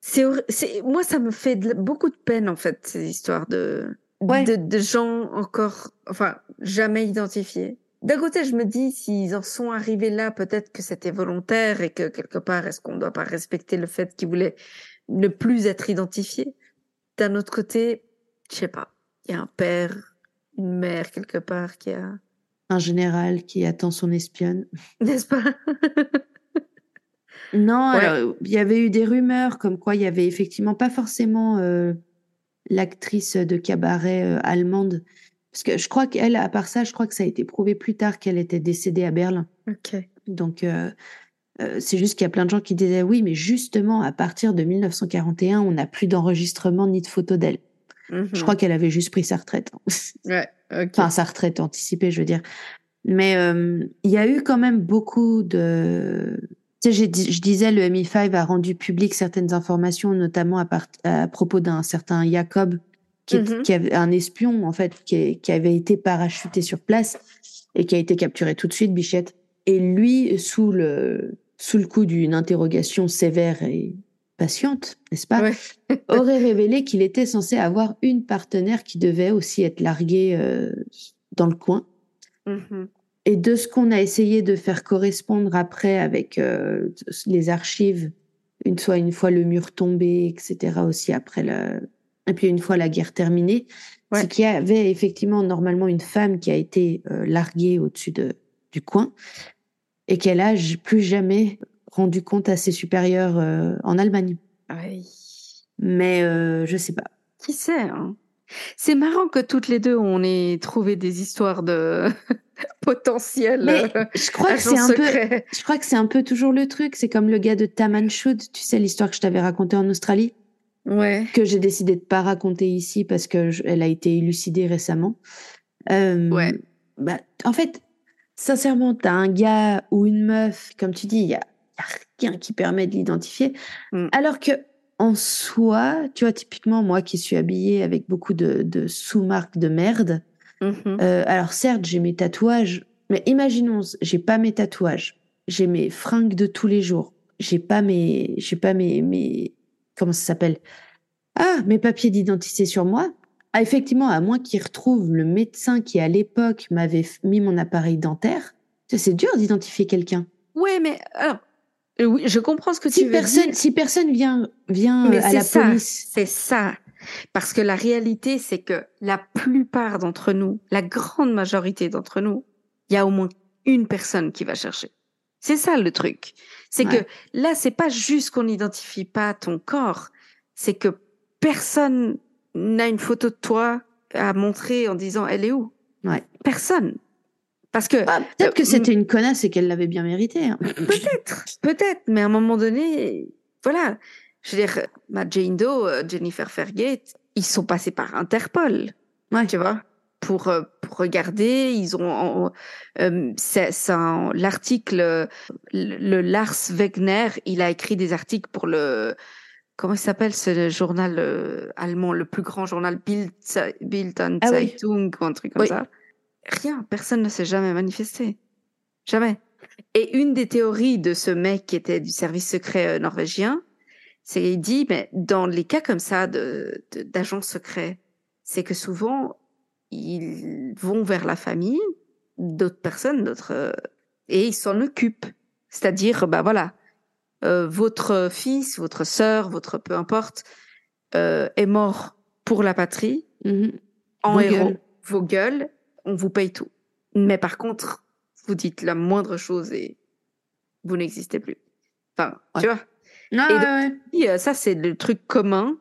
Speaker 1: C'est, c'est, moi, ça me fait beaucoup de peine, en fait, ces histoires de, de, de, gens encore, enfin, jamais identifiés. D'un côté, je me dis, s'ils en sont arrivés là, peut-être que c'était volontaire et que quelque part, est-ce qu'on ne doit pas respecter le fait qu'ils voulaient ne plus être identifiés D'un autre côté, je sais pas, il y a un père, une mère quelque part qui a...
Speaker 2: Un général qui attend son espionne.
Speaker 1: N'est-ce pas?
Speaker 2: Non, il y avait eu des rumeurs comme quoi il y avait effectivement pas forcément euh, l'actrice de cabaret euh, allemande parce que je crois qu'elle, à part ça, je crois que ça a été prouvé plus tard qu'elle était décédée à Berlin.
Speaker 1: Ok.
Speaker 2: Donc, euh, euh, c'est juste qu'il y a plein de gens qui disaient oui, mais justement, à partir de 1941, on n'a plus d'enregistrement ni de photos d'elle. Je
Speaker 1: Mhm.
Speaker 2: crois qu'elle avait juste pris sa retraite.
Speaker 1: Ouais, ok.
Speaker 2: enfin, sa retraite anticipée, je veux dire. Mais euh, il y a eu quand même beaucoup de. Tu sais, je disais, le MI5 a rendu public certaines informations, notamment à, part- à propos d'un certain Jacob, qui, est-
Speaker 1: Mhm.
Speaker 2: qui avait un espion, en fait, qui, est- qui avait été parachuté sur place et qui a été capturé tout de suite, Bichette. Et lui, sous le, sous le coup d'une interrogation sévère et patiente, n'est-ce pas,
Speaker 1: Ouais.
Speaker 2: aurait révélé qu'il était censé avoir une partenaire qui devait aussi être larguée euh, dans le coin.
Speaker 1: Mhm.
Speaker 2: Et de ce qu'on a essayé de faire correspondre après avec euh, les archives, une fois, une fois le mur tombé, etc. aussi après la... Et puis une fois la guerre terminée,
Speaker 1: Ouais.
Speaker 2: c'est qu'il y avait effectivement normalement une femme qui a été euh, larguée au-dessus de, du coin et qu'elle a plus jamais rendu compte à ses supérieurs euh, en Allemagne.
Speaker 1: Aïe.
Speaker 2: Mais euh, je sais pas.
Speaker 1: Qui sait hein C'est marrant que toutes les deux on ait trouvé des histoires de potentiels
Speaker 2: Mais
Speaker 1: euh,
Speaker 2: je crois que c'est un peu, je crois que c'est un peu toujours le truc. C'est comme le gars de Tamanchud, tu sais l'histoire que je t'avais racontée en Australie,
Speaker 1: Ouais.
Speaker 2: que j'ai décidé de pas raconter ici parce que je- elle a été élucidée récemment. Euh,
Speaker 1: Ouais.
Speaker 2: Bah, en fait, sincèrement, t'as un gars ou une meuf, comme tu dis, il y a, rien qui permet de l'identifier.
Speaker 1: Mm.
Speaker 2: Alors que en soi, tu vois, typiquement moi qui suis habillée avec beaucoup de, de sous-marques de merde.
Speaker 1: Mhm.
Speaker 2: Euh, alors certes, j'ai mes tatouages, mais imaginons, j'ai pas mes tatouages, j'ai mes fringues de tous les jours, j'ai pas mes, j'ai pas mes, mes, comment ça s'appelle? Ah, mes papiers d'identité sur moi. Ah, effectivement, à moins qu'ils retrouvent le médecin qui à l'époque m'avait mis mon appareil dentaire, c'est dur d'identifier quelqu'un.
Speaker 1: Ouais, mais alors, euh, oui, je comprends ce que
Speaker 2: Si
Speaker 1: tu veux
Speaker 2: personne,
Speaker 1: dire.
Speaker 2: si personne vient, vient
Speaker 1: Mais
Speaker 2: euh, à la
Speaker 1: ça,
Speaker 2: police,
Speaker 1: c'est ça. Parce que la réalité, c'est que la plupart d'entre nous, la grande majorité d'entre nous, il y a au moins une personne qui va chercher. C'est ça le truc. C'est
Speaker 2: Ouais.
Speaker 1: que là, c'est pas juste qu'on n'identifie pas ton corps, c'est que personne n'a une photo de toi à montrer en disant elle est où?
Speaker 2: Ouais.
Speaker 1: Personne. Parce que
Speaker 2: Ah, peut-être
Speaker 1: Euh,
Speaker 2: que c'était une connasse et qu'elle l'avait bien mérité. hein.
Speaker 1: Peut-être, peut-être, mais à un moment donné, voilà. Je veux dire, ma Jane Doe, euh, Jennifer Fergate, ils sont passés par Interpol,
Speaker 2: Ouais.
Speaker 1: tu vois, pour, euh, pour regarder. Ils ont, euh, l'article, le, le Lars Wegner, il a écrit des articles pour le, comment il s'appelle ce journal euh, allemand, le plus grand journal Bild, Bild und
Speaker 2: Ah oui.
Speaker 1: Zeitung, ou un truc comme
Speaker 2: Oui.
Speaker 1: ça. Rien, personne ne s'est jamais manifesté. Jamais. Et une des théories de ce mec qui était du service secret euh, norvégien, c'est qu'il dit, mais dans les cas comme ça de, de- d'agents secrets, c'est que souvent, ils vont vers la famille d'autres personnes, d'autres, euh, et ils s'en occupent. C'est-à-dire, bah voilà, euh, votre fils, votre sœur, votre peu importe, euh, est mort pour la patrie,
Speaker 2: Mhm.
Speaker 1: en
Speaker 2: Vos
Speaker 1: héros,
Speaker 2: gueules.
Speaker 1: vos gueules, on vous paye tout. Mais par contre, vous dites la moindre chose et vous n'existez plus. Enfin, tu vois.
Speaker 2: Ah,
Speaker 1: Et donc-
Speaker 2: ouais.
Speaker 1: Euh, ça, c'est le truc commun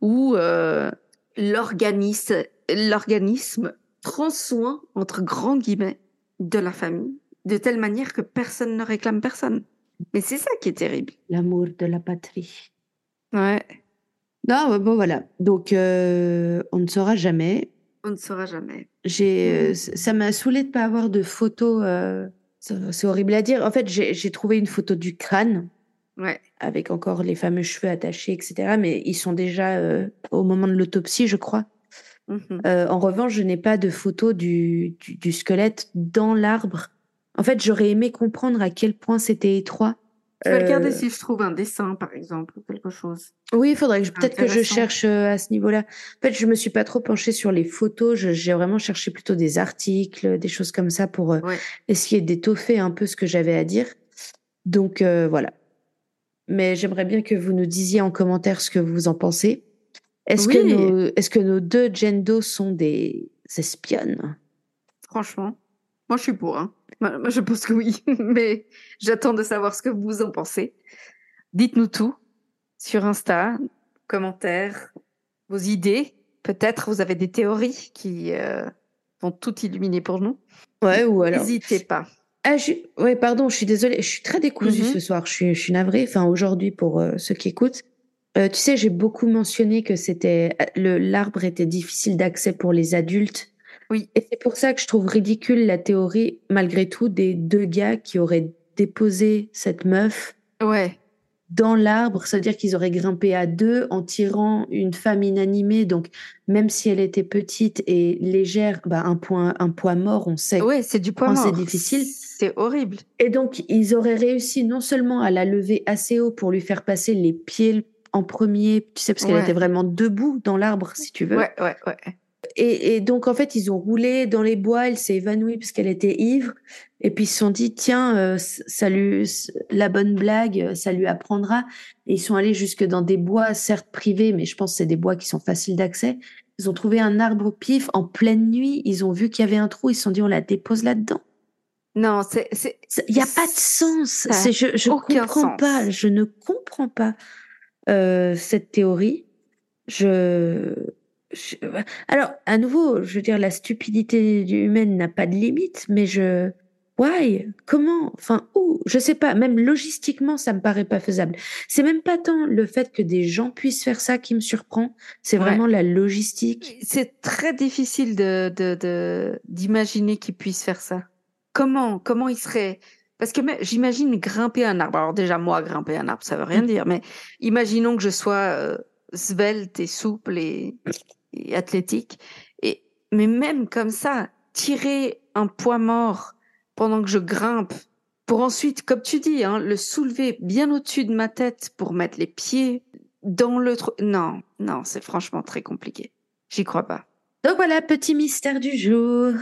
Speaker 1: où euh, l'organisme, l'organisme prend soin, entre grands guillemets, de la famille, de telle manière que personne ne réclame personne. Mais c'est ça qui est terrible.
Speaker 2: L'amour de la patrie.
Speaker 1: Ouais.
Speaker 2: Non, bon, voilà. Donc, euh, on ne saura jamais.
Speaker 1: On ne saura jamais.
Speaker 2: J'ai, euh, ça m'a saoulé de pas avoir de photos. euh, c'est horrible à dire. En fait, j'ai trouvé une photo du crâne
Speaker 1: Ouais.
Speaker 2: avec encore les fameux cheveux attachés, etc. Mais ils sont déjà euh, au moment de l'autopsie, je crois. Euh, en revanche, je n'ai pas de photo du, du, du squelette dans l'arbre. En fait, j'aurais aimé comprendre à quel point c'était étroit
Speaker 1: Je vais regarder si je trouve un dessin, par exemple, ou quelque chose.
Speaker 2: Oui, il faudrait que peut-être que je cherche à ce niveau-là. En fait, je me suis pas trop penchée sur les photos. J'ai vraiment cherché plutôt des articles, des choses comme ça pour essayer d'étoffer un peu ce que j'avais à dire. Donc voilà. Mais j'aimerais bien que vous nous disiez en commentaire ce que vous en pensez. Est-ce que, nos, est que nos deux Jendo sont des espionnes?
Speaker 1: Franchement, moi je suis pour. Hein. Je pense que oui, mais j'attends de savoir ce que vous en pensez. Dites-nous tout sur Insta, commentaires, vos idées. Peut-être vous avez des théories qui euh, vont tout illuminer pour nous.
Speaker 2: Ouais, ou alors.
Speaker 1: N'hésitez pas.
Speaker 2: Ah, Ouais, pardon, je suis désolée. Je suis très décousue mm-hmm. ce soir. Je suis, je suis navrée. Enfin, aujourd'hui, pour euh, ceux qui écoutent. Euh, tu sais, j'ai beaucoup mentionné que c'était le l'arbre était difficile d'accès pour les adultes.
Speaker 1: Oui.
Speaker 2: Et c'est pour ça que je trouve ridicule la théorie, malgré tout, des deux gars qui auraient déposé cette meuf.
Speaker 1: Ouais.
Speaker 2: Dans l'arbre, c'est-à-dire qu'ils auraient grimpé à deux en tirant une femme inanimée. Donc, même si elle était petite et légère, bah, un, point, un poids mort, on sait.
Speaker 1: Ouais, c'est du poids mort.
Speaker 2: C'est difficile.
Speaker 1: C'est horrible.
Speaker 2: Et donc, ils auraient réussi non seulement à la lever assez haut pour lui faire passer les pieds en premier, tu sais, parce qu'elle était vraiment debout dans l'arbre, si tu veux.
Speaker 1: Ouais, ouais, ouais.
Speaker 2: Et, donc, en fait, ils ont roulé dans les bois, elle s'est évanouie parce qu'elle était ivre. Et puis, ils se sont dit, tiens, euh, la bonne blague, ça lui apprendra. Et ils sont allés jusque dans des bois, certes privés, mais je pense que c'est des bois qui sont faciles d'accès. Ils ont trouvé un arbre pif en pleine nuit. Ils ont vu qu'il y avait un trou. Ils se sont dit, on la dépose là-dedans.
Speaker 1: Non, c'est.
Speaker 2: Il n'y a pas de sens. Je, je comprends pas. Je ne comprends pas. Euh, cette théorie. Je, alors, à nouveau, je veux dire, la stupidité humaine n'a pas de limite, mais je, why, comment, enfin, où, je sais pas. Même logistiquement, ça me paraît pas faisable. C'est même pas tant le fait que des gens puissent faire ça qui me surprend. C'est vraiment la logistique.
Speaker 1: C'est très difficile de d'imaginer qu'ils puissent faire ça. Comment, comment ils seraient? Parce que j'imagine grimper un arbre. Alors déjà, moi, grimper un arbre, ça veut rien dire. Mais imaginons que je sois euh, svelte et souple et, athlétique. Et, mais même comme ça, tirer un poids mort pendant que je grimpe, pour ensuite, comme tu dis, hein, le soulever bien au-dessus de ma tête pour mettre les pieds dans le... Non, non, c'est franchement très compliqué. J'y crois pas.
Speaker 2: Donc voilà, petit mystère du jour.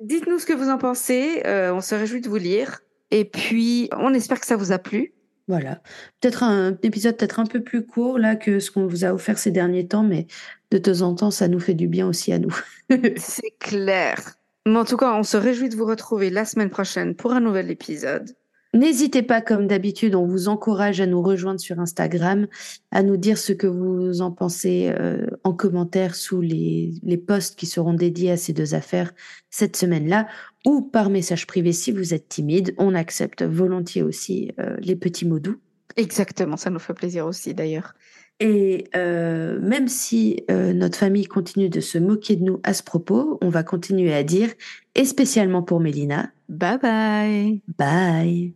Speaker 1: Dites-nous ce que vous en pensez. Euh, on se réjouit de vous lire. Et puis, on espère que ça vous a plu.
Speaker 2: Voilà. Peut-être un épisode peut-être un peu plus court là que ce qu'on vous a offert ces derniers temps, mais de temps en temps, ça nous fait du bien aussi à nous.
Speaker 1: C'est clair. Mais en tout cas, on se réjouit de vous retrouver la semaine prochaine pour un nouvel épisode.
Speaker 2: N'hésitez pas, comme d'habitude, on vous encourage à nous rejoindre sur Instagram, à nous dire ce que vous en pensez euh, en commentaire sous les, les posts qui seront dédiés à ces deux affaires cette semaine-là, ou par message privé si vous êtes timide. On accepte volontiers aussi euh, les petits mots doux.
Speaker 1: Exactement, ça nous fait plaisir aussi d'ailleurs.
Speaker 2: Et euh, même si notre famille continue de se moquer de nous à ce propos, on va continuer à dire, et spécialement pour Mélina,
Speaker 1: bye bye.
Speaker 2: Bye.